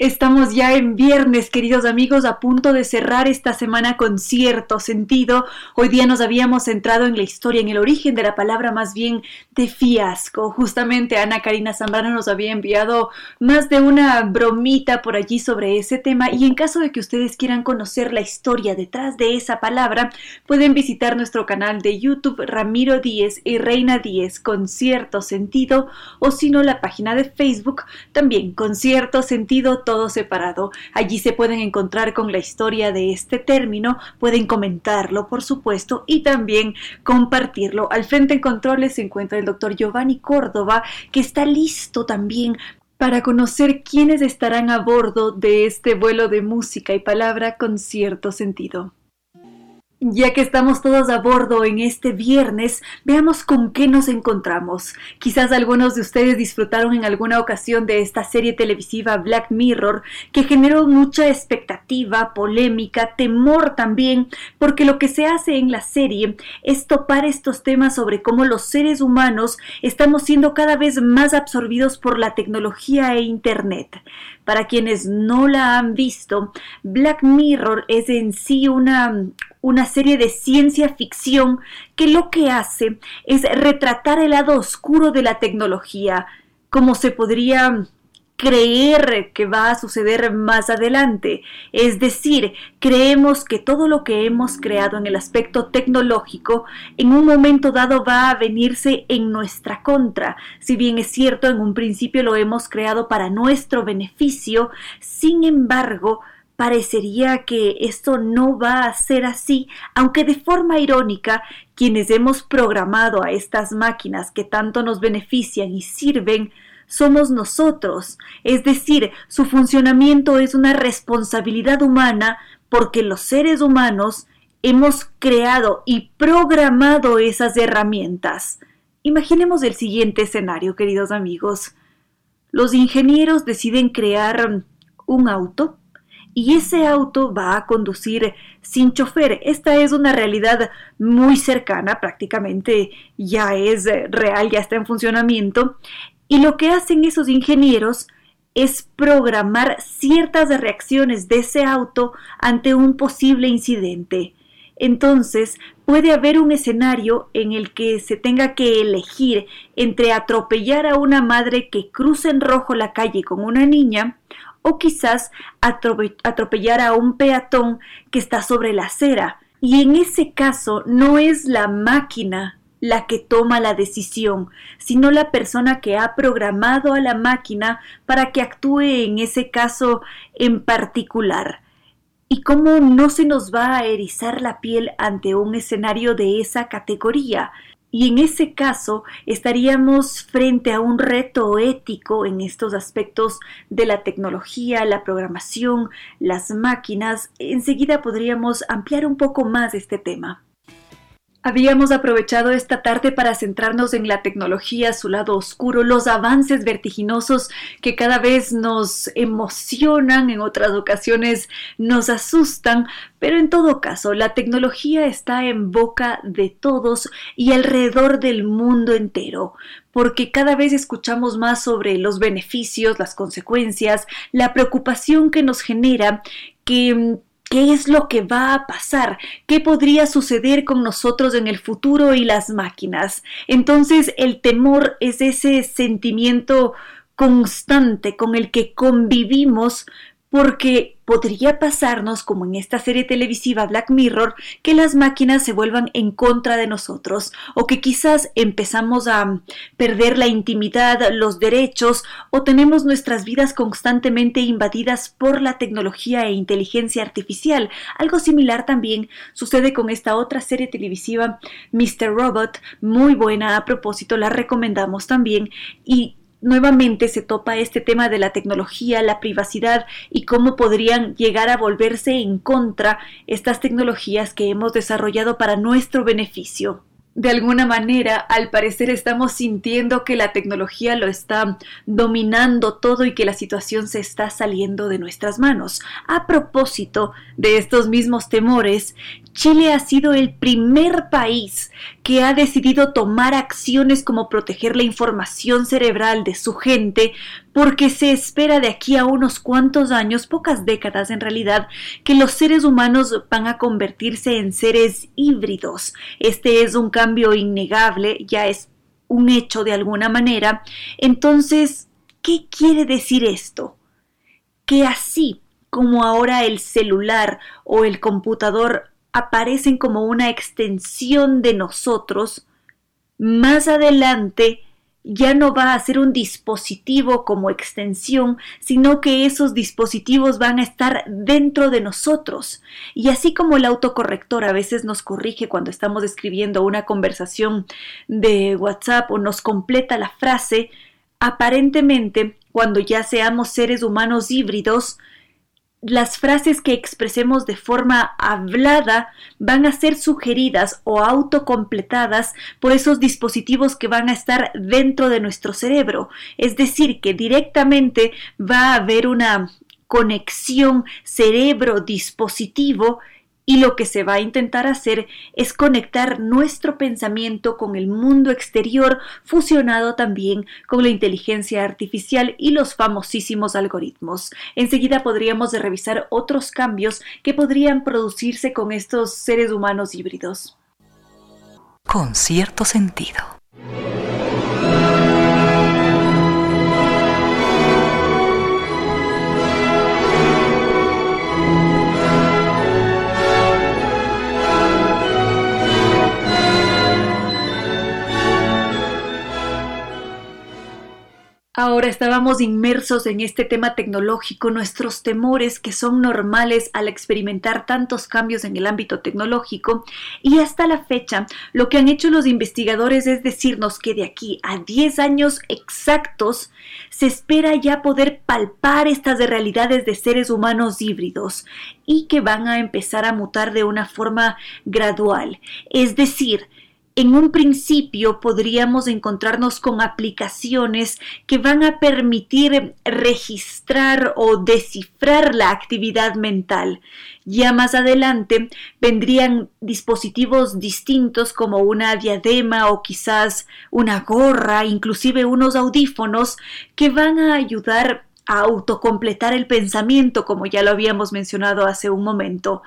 Estamos ya en viernes, queridos amigos, a punto de cerrar esta semana con cierto sentido. Hoy día nos habíamos centrado en la historia, en el origen de la palabra más bien de fiasco. Justamente Ana Karina Zambrano nos había enviado más de una bromita por allí sobre ese tema y en caso de que ustedes quieran conocer la historia detrás de esa palabra, pueden visitar nuestro canal de YouTube Ramiro Díez y Reina Díez con cierto sentido o si no la página de Facebook también con cierto sentido todo separado. Allí se pueden encontrar con la historia de este término, pueden comentarlo, por supuesto, y también compartirlo. Al frente en controles se encuentra el doctor Giovanni Córdoba, que está listo también para conocer quiénes estarán a bordo de este vuelo de música y palabra con cierto sentido. Ya que estamos todos a bordo en este viernes, veamos con qué nos encontramos. Quizás algunos de ustedes disfrutaron en alguna ocasión de esta serie televisiva Black Mirror, que generó mucha expectativa, polémica, temor también, porque lo que se hace en la serie es topar estos temas sobre cómo los seres humanos estamos siendo cada vez más absorbidos por la tecnología e Internet. Para quienes no la han visto, Black Mirror es en sí una, una serie de ciencia ficción que lo que hace es retratar el lado oscuro de la tecnología, como se podría creer que va a suceder más adelante. Es decir, creemos que todo lo que hemos creado en el aspecto tecnológico en un momento dado va a venirse en nuestra contra. Si bien es cierto, en un principio lo hemos creado para nuestro beneficio, sin embargo, Parecería que esto no va a ser así, aunque de forma irónica, quienes hemos programado a estas máquinas que tanto nos benefician y sirven, somos nosotros, es decir, su funcionamiento es una responsabilidad humana porque los seres humanos hemos creado y programado esas herramientas. Imaginemos el siguiente escenario, queridos amigos. Los ingenieros deciden crear un auto y ese auto va a conducir sin chofer. Esta es una realidad muy cercana, prácticamente ya es real, ya está en funcionamiento. Y lo que hacen esos ingenieros es programar ciertas reacciones de ese auto ante un posible incidente. Entonces, puede haber un escenario en el que se tenga que elegir entre atropellar a una madre que cruza en rojo la calle con una niña o quizás atropellar a un peatón que está sobre la acera. Y en ese caso no es la máquina la que toma la decisión, sino la persona que ha programado a la máquina para que actúe en ese caso en particular. ¿Y cómo no se nos va a erizar la piel ante un escenario de esa categoría? Y en ese caso estaríamos frente a un reto ético en estos aspectos de la tecnología, la programación, las máquinas. Enseguida podríamos ampliar un poco más este tema. Habíamos aprovechado esta tarde para centrarnos en la tecnología, su lado oscuro, los avances vertiginosos que cada vez nos emocionan, en otras ocasiones nos asustan, pero en todo caso, la tecnología está en boca de todos y alrededor del mundo entero porque cada vez escuchamos más sobre los beneficios, las consecuencias, la preocupación que nos genera que ¿Qué es lo que va a pasar? ¿Qué podría suceder con nosotros en el futuro y las máquinas? Entonces el temor es ese sentimiento constante con el que convivimos porque podría pasarnos, como en esta serie televisiva Black Mirror, que las máquinas se vuelvan en contra de nosotros, o que quizás empezamos a perder la intimidad, los derechos, o tenemos nuestras vidas constantemente invadidas por la tecnología e inteligencia artificial. Algo similar también sucede con esta otra serie televisiva, Mr. Robot, muy buena a propósito, la recomendamos también, y nuevamente se topa este tema de la tecnología, la privacidad y cómo podrían llegar a volverse en contra estas tecnologías que hemos desarrollado para nuestro beneficio. De alguna manera, al parecer estamos sintiendo que la tecnología lo está dominando todo y que la situación se está saliendo de nuestras manos. A propósito de estos mismos temores, Chile ha sido el primer país que ha decidido tomar acciones como proteger la información cerebral de su gente porque se espera de aquí a unos cuantos años, pocas décadas en realidad, que los seres humanos van a convertirse en seres híbridos. Este es un cambio innegable, ya es un hecho de alguna manera. Entonces, ¿qué quiere decir esto? Que así como ahora el celular o el computador aparecen como una extensión de nosotros, más adelante ya no va a ser un dispositivo como extensión, sino que esos dispositivos van a estar dentro de nosotros. Y así como el autocorrector a veces nos corrige cuando estamos escribiendo una conversación de WhatsApp o nos completa la frase, aparentemente, cuando ya seamos seres humanos híbridos, las frases que expresemos de forma hablada van a ser sugeridas o autocompletadas por esos dispositivos que van a estar dentro de nuestro cerebro. Es decir, que directamente va a haber una conexión cerebro-dispositivo y lo que se va a intentar hacer es conectar nuestro pensamiento con el mundo exterior, fusionado también con la inteligencia artificial y los famosísimos algoritmos. Enseguida podríamos revisar otros cambios que podrían producirse con estos seres humanos híbridos. Con cierto sentido. Ahora estábamos inmersos en este tema tecnológico, nuestros temores que son normales al experimentar tantos cambios en el ámbito tecnológico y hasta la fecha lo que han hecho los investigadores es decirnos que de aquí a 10 años exactos se espera ya poder palpar estas realidades de seres humanos híbridos y que van a empezar a mutar de una forma gradual. Es decir, en un principio podríamos encontrarnos con aplicaciones que van a permitir registrar o descifrar la actividad mental. Ya más adelante vendrían dispositivos distintos como una diadema o quizás una gorra, inclusive unos audífonos que van a ayudar a autocompletar el pensamiento, como ya lo habíamos mencionado hace un momento.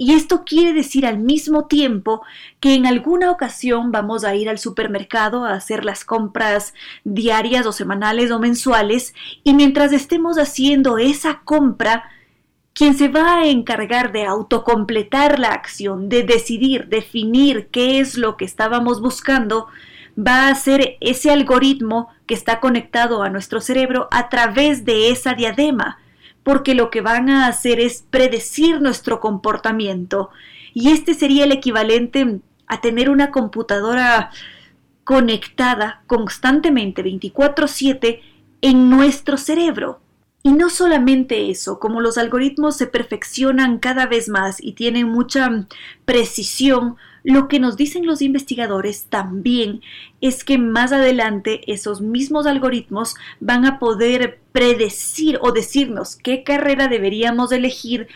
Y esto quiere decir al mismo tiempo que en alguna ocasión vamos a ir al supermercado a hacer las compras diarias o semanales o mensuales y mientras estemos haciendo esa compra, quien se va a encargar de autocompletar la acción, de decidir, definir qué es lo que estábamos buscando, va a ser ese algoritmo que está conectado a nuestro cerebro a través de esa diadema porque lo que van a hacer es predecir nuestro comportamiento. Y este sería el equivalente a tener una computadora conectada constantemente 24/7 en nuestro cerebro. Y no solamente eso, como los algoritmos se perfeccionan cada vez más y tienen mucha precisión, lo que nos dicen los investigadores también es que más adelante esos mismos algoritmos van a poder predecir o decirnos qué carrera deberíamos elegir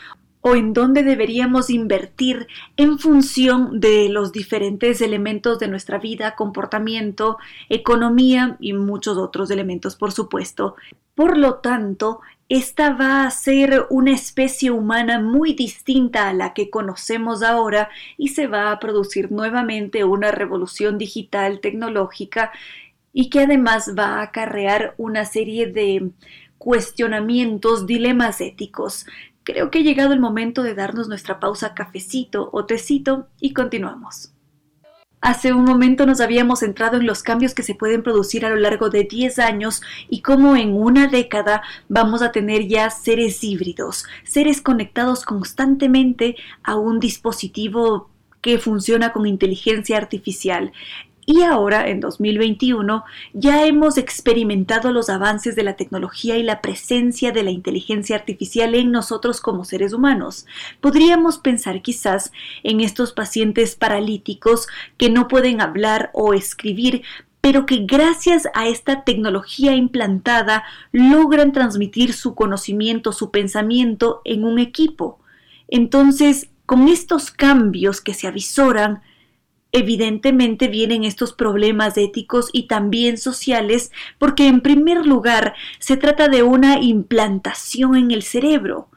o en dónde deberíamos invertir en función de los diferentes elementos de nuestra vida, comportamiento, economía y muchos otros elementos, por supuesto. Por lo tanto, esta va a ser una especie humana muy distinta a la que conocemos ahora y se va a producir nuevamente una revolución digital tecnológica y que además va a acarrear una serie de cuestionamientos, dilemas éticos. Creo que ha llegado el momento de darnos nuestra pausa cafecito o tecito y continuamos. Hace un momento nos habíamos centrado en los cambios que se pueden producir a lo largo de 10 años y cómo en una década vamos a tener ya seres híbridos, seres conectados constantemente a un dispositivo que funciona con inteligencia artificial. Y ahora, en 2021, ya hemos experimentado los avances de la tecnología y la presencia de la inteligencia artificial en nosotros como seres humanos. Podríamos pensar quizás en estos pacientes paralíticos que no pueden hablar o escribir, pero que gracias a esta tecnología implantada logran transmitir su conocimiento, su pensamiento en un equipo. Entonces, con estos cambios que se avisoran, Evidentemente vienen estos problemas éticos y también sociales porque en primer lugar se trata de una implantación en el cerebro.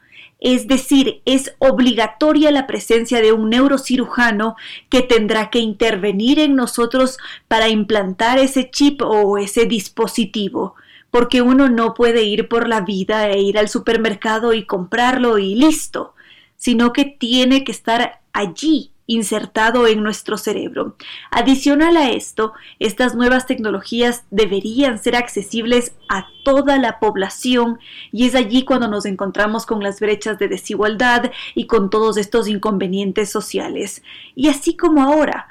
Es decir, es obligatoria la presencia de un neurocirujano que tendrá que intervenir en nosotros para implantar ese chip o ese dispositivo, porque uno no puede ir por la vida e ir al supermercado y comprarlo y listo, sino que tiene que estar allí insertado en nuestro cerebro. Adicional a esto, estas nuevas tecnologías deberían ser accesibles a toda la población y es allí cuando nos encontramos con las brechas de desigualdad y con todos estos inconvenientes sociales. Y así como ahora,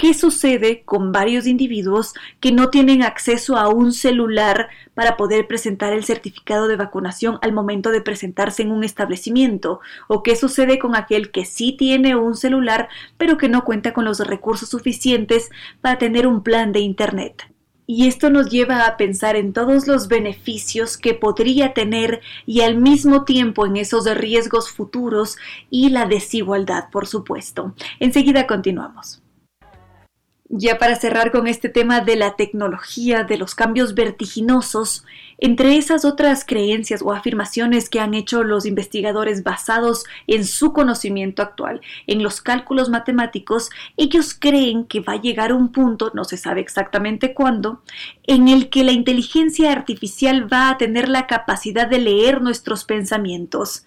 ¿Qué sucede con varios individuos que no tienen acceso a un celular para poder presentar el certificado de vacunación al momento de presentarse en un establecimiento? ¿O qué sucede con aquel que sí tiene un celular pero que no cuenta con los recursos suficientes para tener un plan de Internet? Y esto nos lleva a pensar en todos los beneficios que podría tener y al mismo tiempo en esos riesgos futuros y la desigualdad, por supuesto. Enseguida continuamos. Ya para cerrar con este tema de la tecnología, de los cambios vertiginosos, entre esas otras creencias o afirmaciones que han hecho los investigadores basados en su conocimiento actual, en los cálculos matemáticos, ellos creen que va a llegar un punto, no se sabe exactamente cuándo, en el que la inteligencia artificial va a tener la capacidad de leer nuestros pensamientos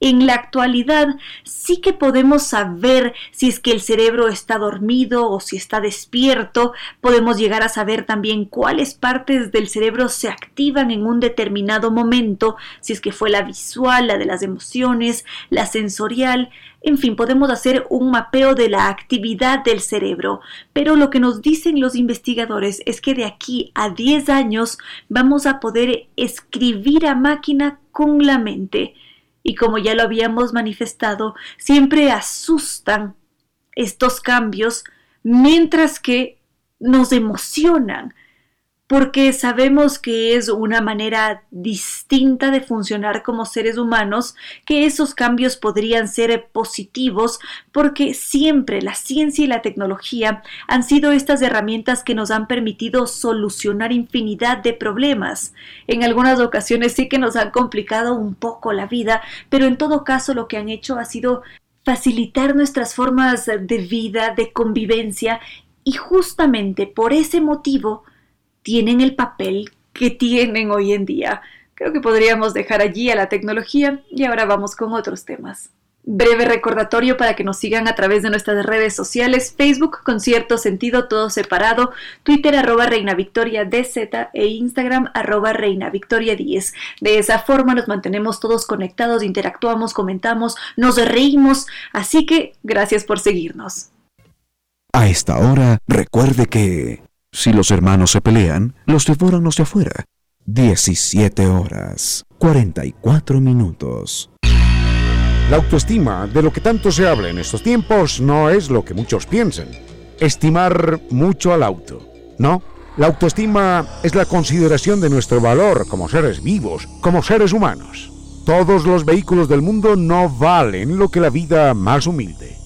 en la actualidad sí que podemos saber si es que el cerebro está dormido o si está despierto, podemos llegar a saber también cuáles partes del cerebro se activan en un determinado momento, si es que fue la visual, la de las emociones, la sensorial, en fin, podemos hacer un mapeo de la actividad del cerebro, pero lo que nos dicen los investigadores es que de aquí a 10 años vamos a poder escribir a máquina con la mente y como ya lo habíamos manifestado, siempre asustan estos cambios mientras que nos emocionan, porque sabemos que es una manera distinta de funcionar como seres humanos, que esos cambios podrían ser positivos, porque siempre la ciencia y la tecnología han sido estas herramientas que nos han permitido solucionar infinidad de problemas. En algunas ocasiones sí que nos han complicado un poco la vida, pero en todo caso lo que han hecho ha sido facilitar nuestras formas de vida, de convivencia, y justamente por ese motivo tienen el papel que tienen hoy en día. Creo que podríamos dejar allí a la tecnología y ahora vamos con otros temas. Breve recordatorio para que nos sigan a través de nuestras redes sociales, Facebook con cierto sentido todo separado, Twitter arroba Reina Victoria DZ e Instagram arroba Reina Victoria 10. De esa forma nos mantenemos todos conectados, interactuamos, comentamos, nos reímos, así que gracias por seguirnos. A esta hora, recuerde que si los hermanos se pelean, los devoran los de afuera. 17 horas, 44 minutos. La autoestima, de lo que tanto se habla en estos tiempos, no es lo que muchos piensan. Estimar mucho al auto. No, la autoestima es la consideración de nuestro valor como seres vivos, como seres humanos. Todos los vehículos del mundo no valen lo que la vida más humilde.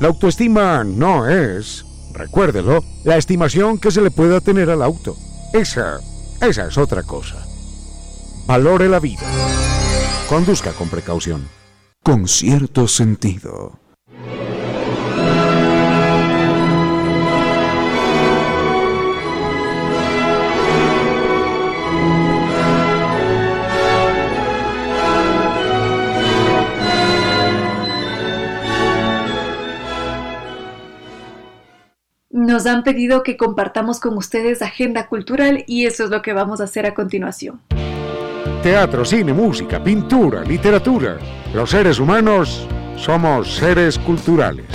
La autoestima no es recuérdelo, la estimación que se le pueda tener al auto. Esa, esa es otra cosa. Valore la vida. Conduzca con precaución. Con cierto sentido. Nos han pedido que compartamos con ustedes agenda cultural y eso es lo que vamos a hacer a continuación. Teatro, cine, música, pintura, literatura. Los seres humanos somos seres culturales.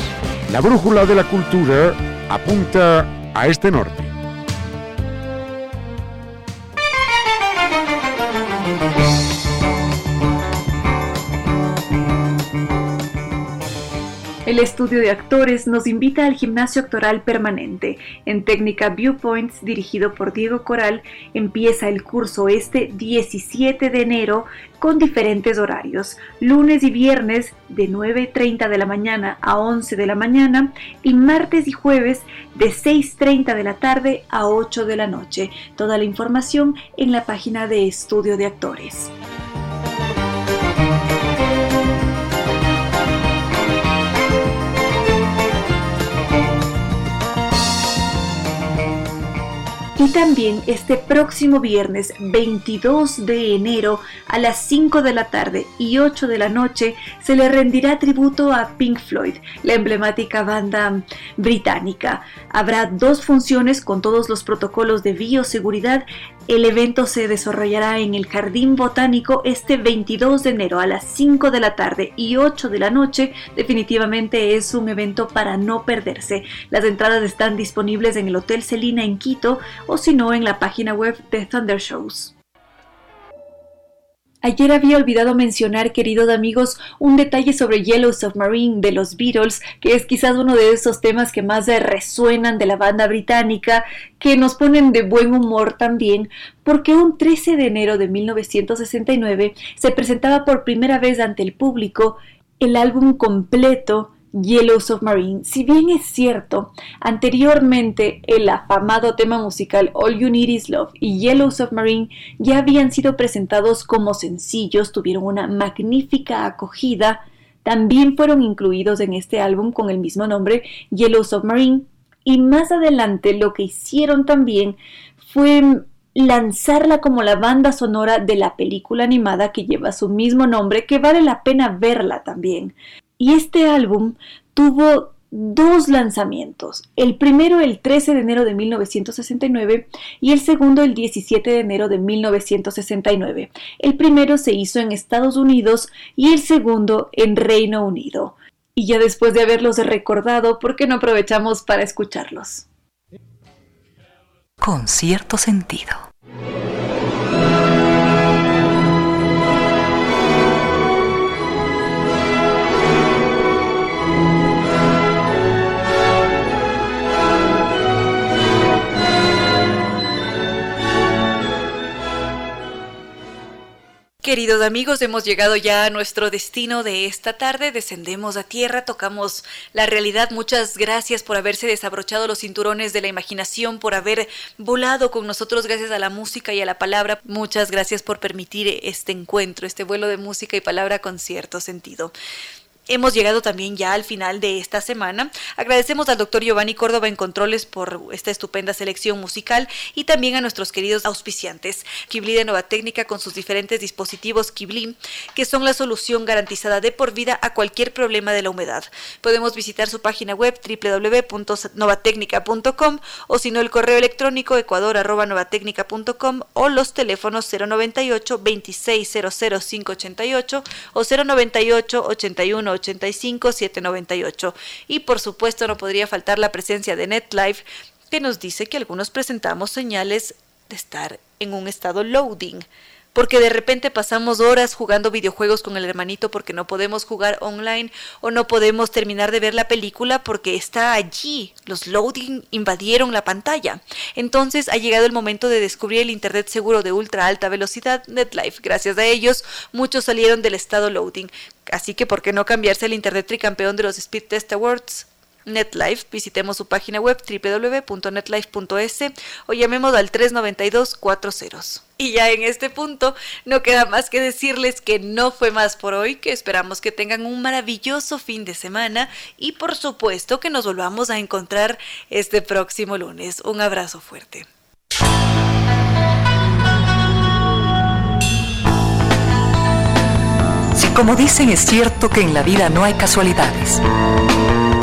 La brújula de la cultura apunta a este norte. El estudio de actores nos invita al gimnasio actoral permanente. En técnica Viewpoints, dirigido por Diego Coral, empieza el curso este 17 de enero con diferentes horarios, lunes y viernes de 9.30 de la mañana a 11 de la mañana y martes y jueves de 6.30 de la tarde a 8 de la noche. Toda la información en la página de estudio de actores. Y también este próximo viernes 22 de enero a las 5 de la tarde y 8 de la noche se le rendirá tributo a Pink Floyd, la emblemática banda británica. Habrá dos funciones con todos los protocolos de bioseguridad. El evento se desarrollará en el Jardín Botánico este 22 de enero a las 5 de la tarde y 8 de la noche. Definitivamente es un evento para no perderse. Las entradas están disponibles en el Hotel Celina en Quito o si no en la página web de Thunder Shows. Ayer había olvidado mencionar, queridos amigos, un detalle sobre Yellow Submarine de los Beatles, que es quizás uno de esos temas que más resuenan de la banda británica, que nos ponen de buen humor también, porque un 13 de enero de 1969 se presentaba por primera vez ante el público el álbum completo Yellow Submarine. Si bien es cierto, anteriormente el afamado tema musical All You Need Is Love y Yellow Submarine ya habían sido presentados como sencillos, tuvieron una magnífica acogida, también fueron incluidos en este álbum con el mismo nombre, Yellow Submarine, y más adelante lo que hicieron también fue lanzarla como la banda sonora de la película animada que lleva su mismo nombre, que vale la pena verla también. Y este álbum tuvo dos lanzamientos, el primero el 13 de enero de 1969 y el segundo el 17 de enero de 1969. El primero se hizo en Estados Unidos y el segundo en Reino Unido. Y ya después de haberlos recordado, ¿por qué no aprovechamos para escucharlos? Con cierto sentido. Queridos amigos, hemos llegado ya a nuestro destino de esta tarde. Descendemos a tierra, tocamos la realidad. Muchas gracias por haberse desabrochado los cinturones de la imaginación, por haber volado con nosotros gracias a la música y a la palabra. Muchas gracias por permitir este encuentro, este vuelo de música y palabra con cierto sentido. Hemos llegado también ya al final de esta semana. Agradecemos al doctor Giovanni Córdoba en Controles por esta estupenda selección musical y también a nuestros queridos auspiciantes, Kibli de Nueva Técnica con sus diferentes dispositivos Kibli, que son la solución garantizada de por vida a cualquier problema de la humedad. Podemos visitar su página web www.novatecnica.com o si no el correo electrónico ecuador.novatecnica.com o los teléfonos 098 2600 588 o 098 81 85 798. Y por supuesto no podría faltar la presencia de NetLife que nos dice que algunos presentamos señales de estar en un estado loading porque de repente pasamos horas jugando videojuegos con el hermanito porque no podemos jugar online o no podemos terminar de ver la película porque está allí. Los loading invadieron la pantalla. Entonces ha llegado el momento de descubrir el Internet seguro de ultra alta velocidad NetLife. Gracias a ellos, muchos salieron del estado loading. Así que, ¿por qué no cambiarse el Internet tricampeón de los Speed Test Awards? NetLife, visitemos su página web www.netlife.es o llamemos al 392 40. Y ya en este punto no queda más que decirles que no fue más por hoy, que esperamos que tengan un maravilloso fin de semana y por supuesto que nos volvamos a encontrar este próximo lunes. Un abrazo fuerte. Si como dicen es cierto que en la vida no hay casualidades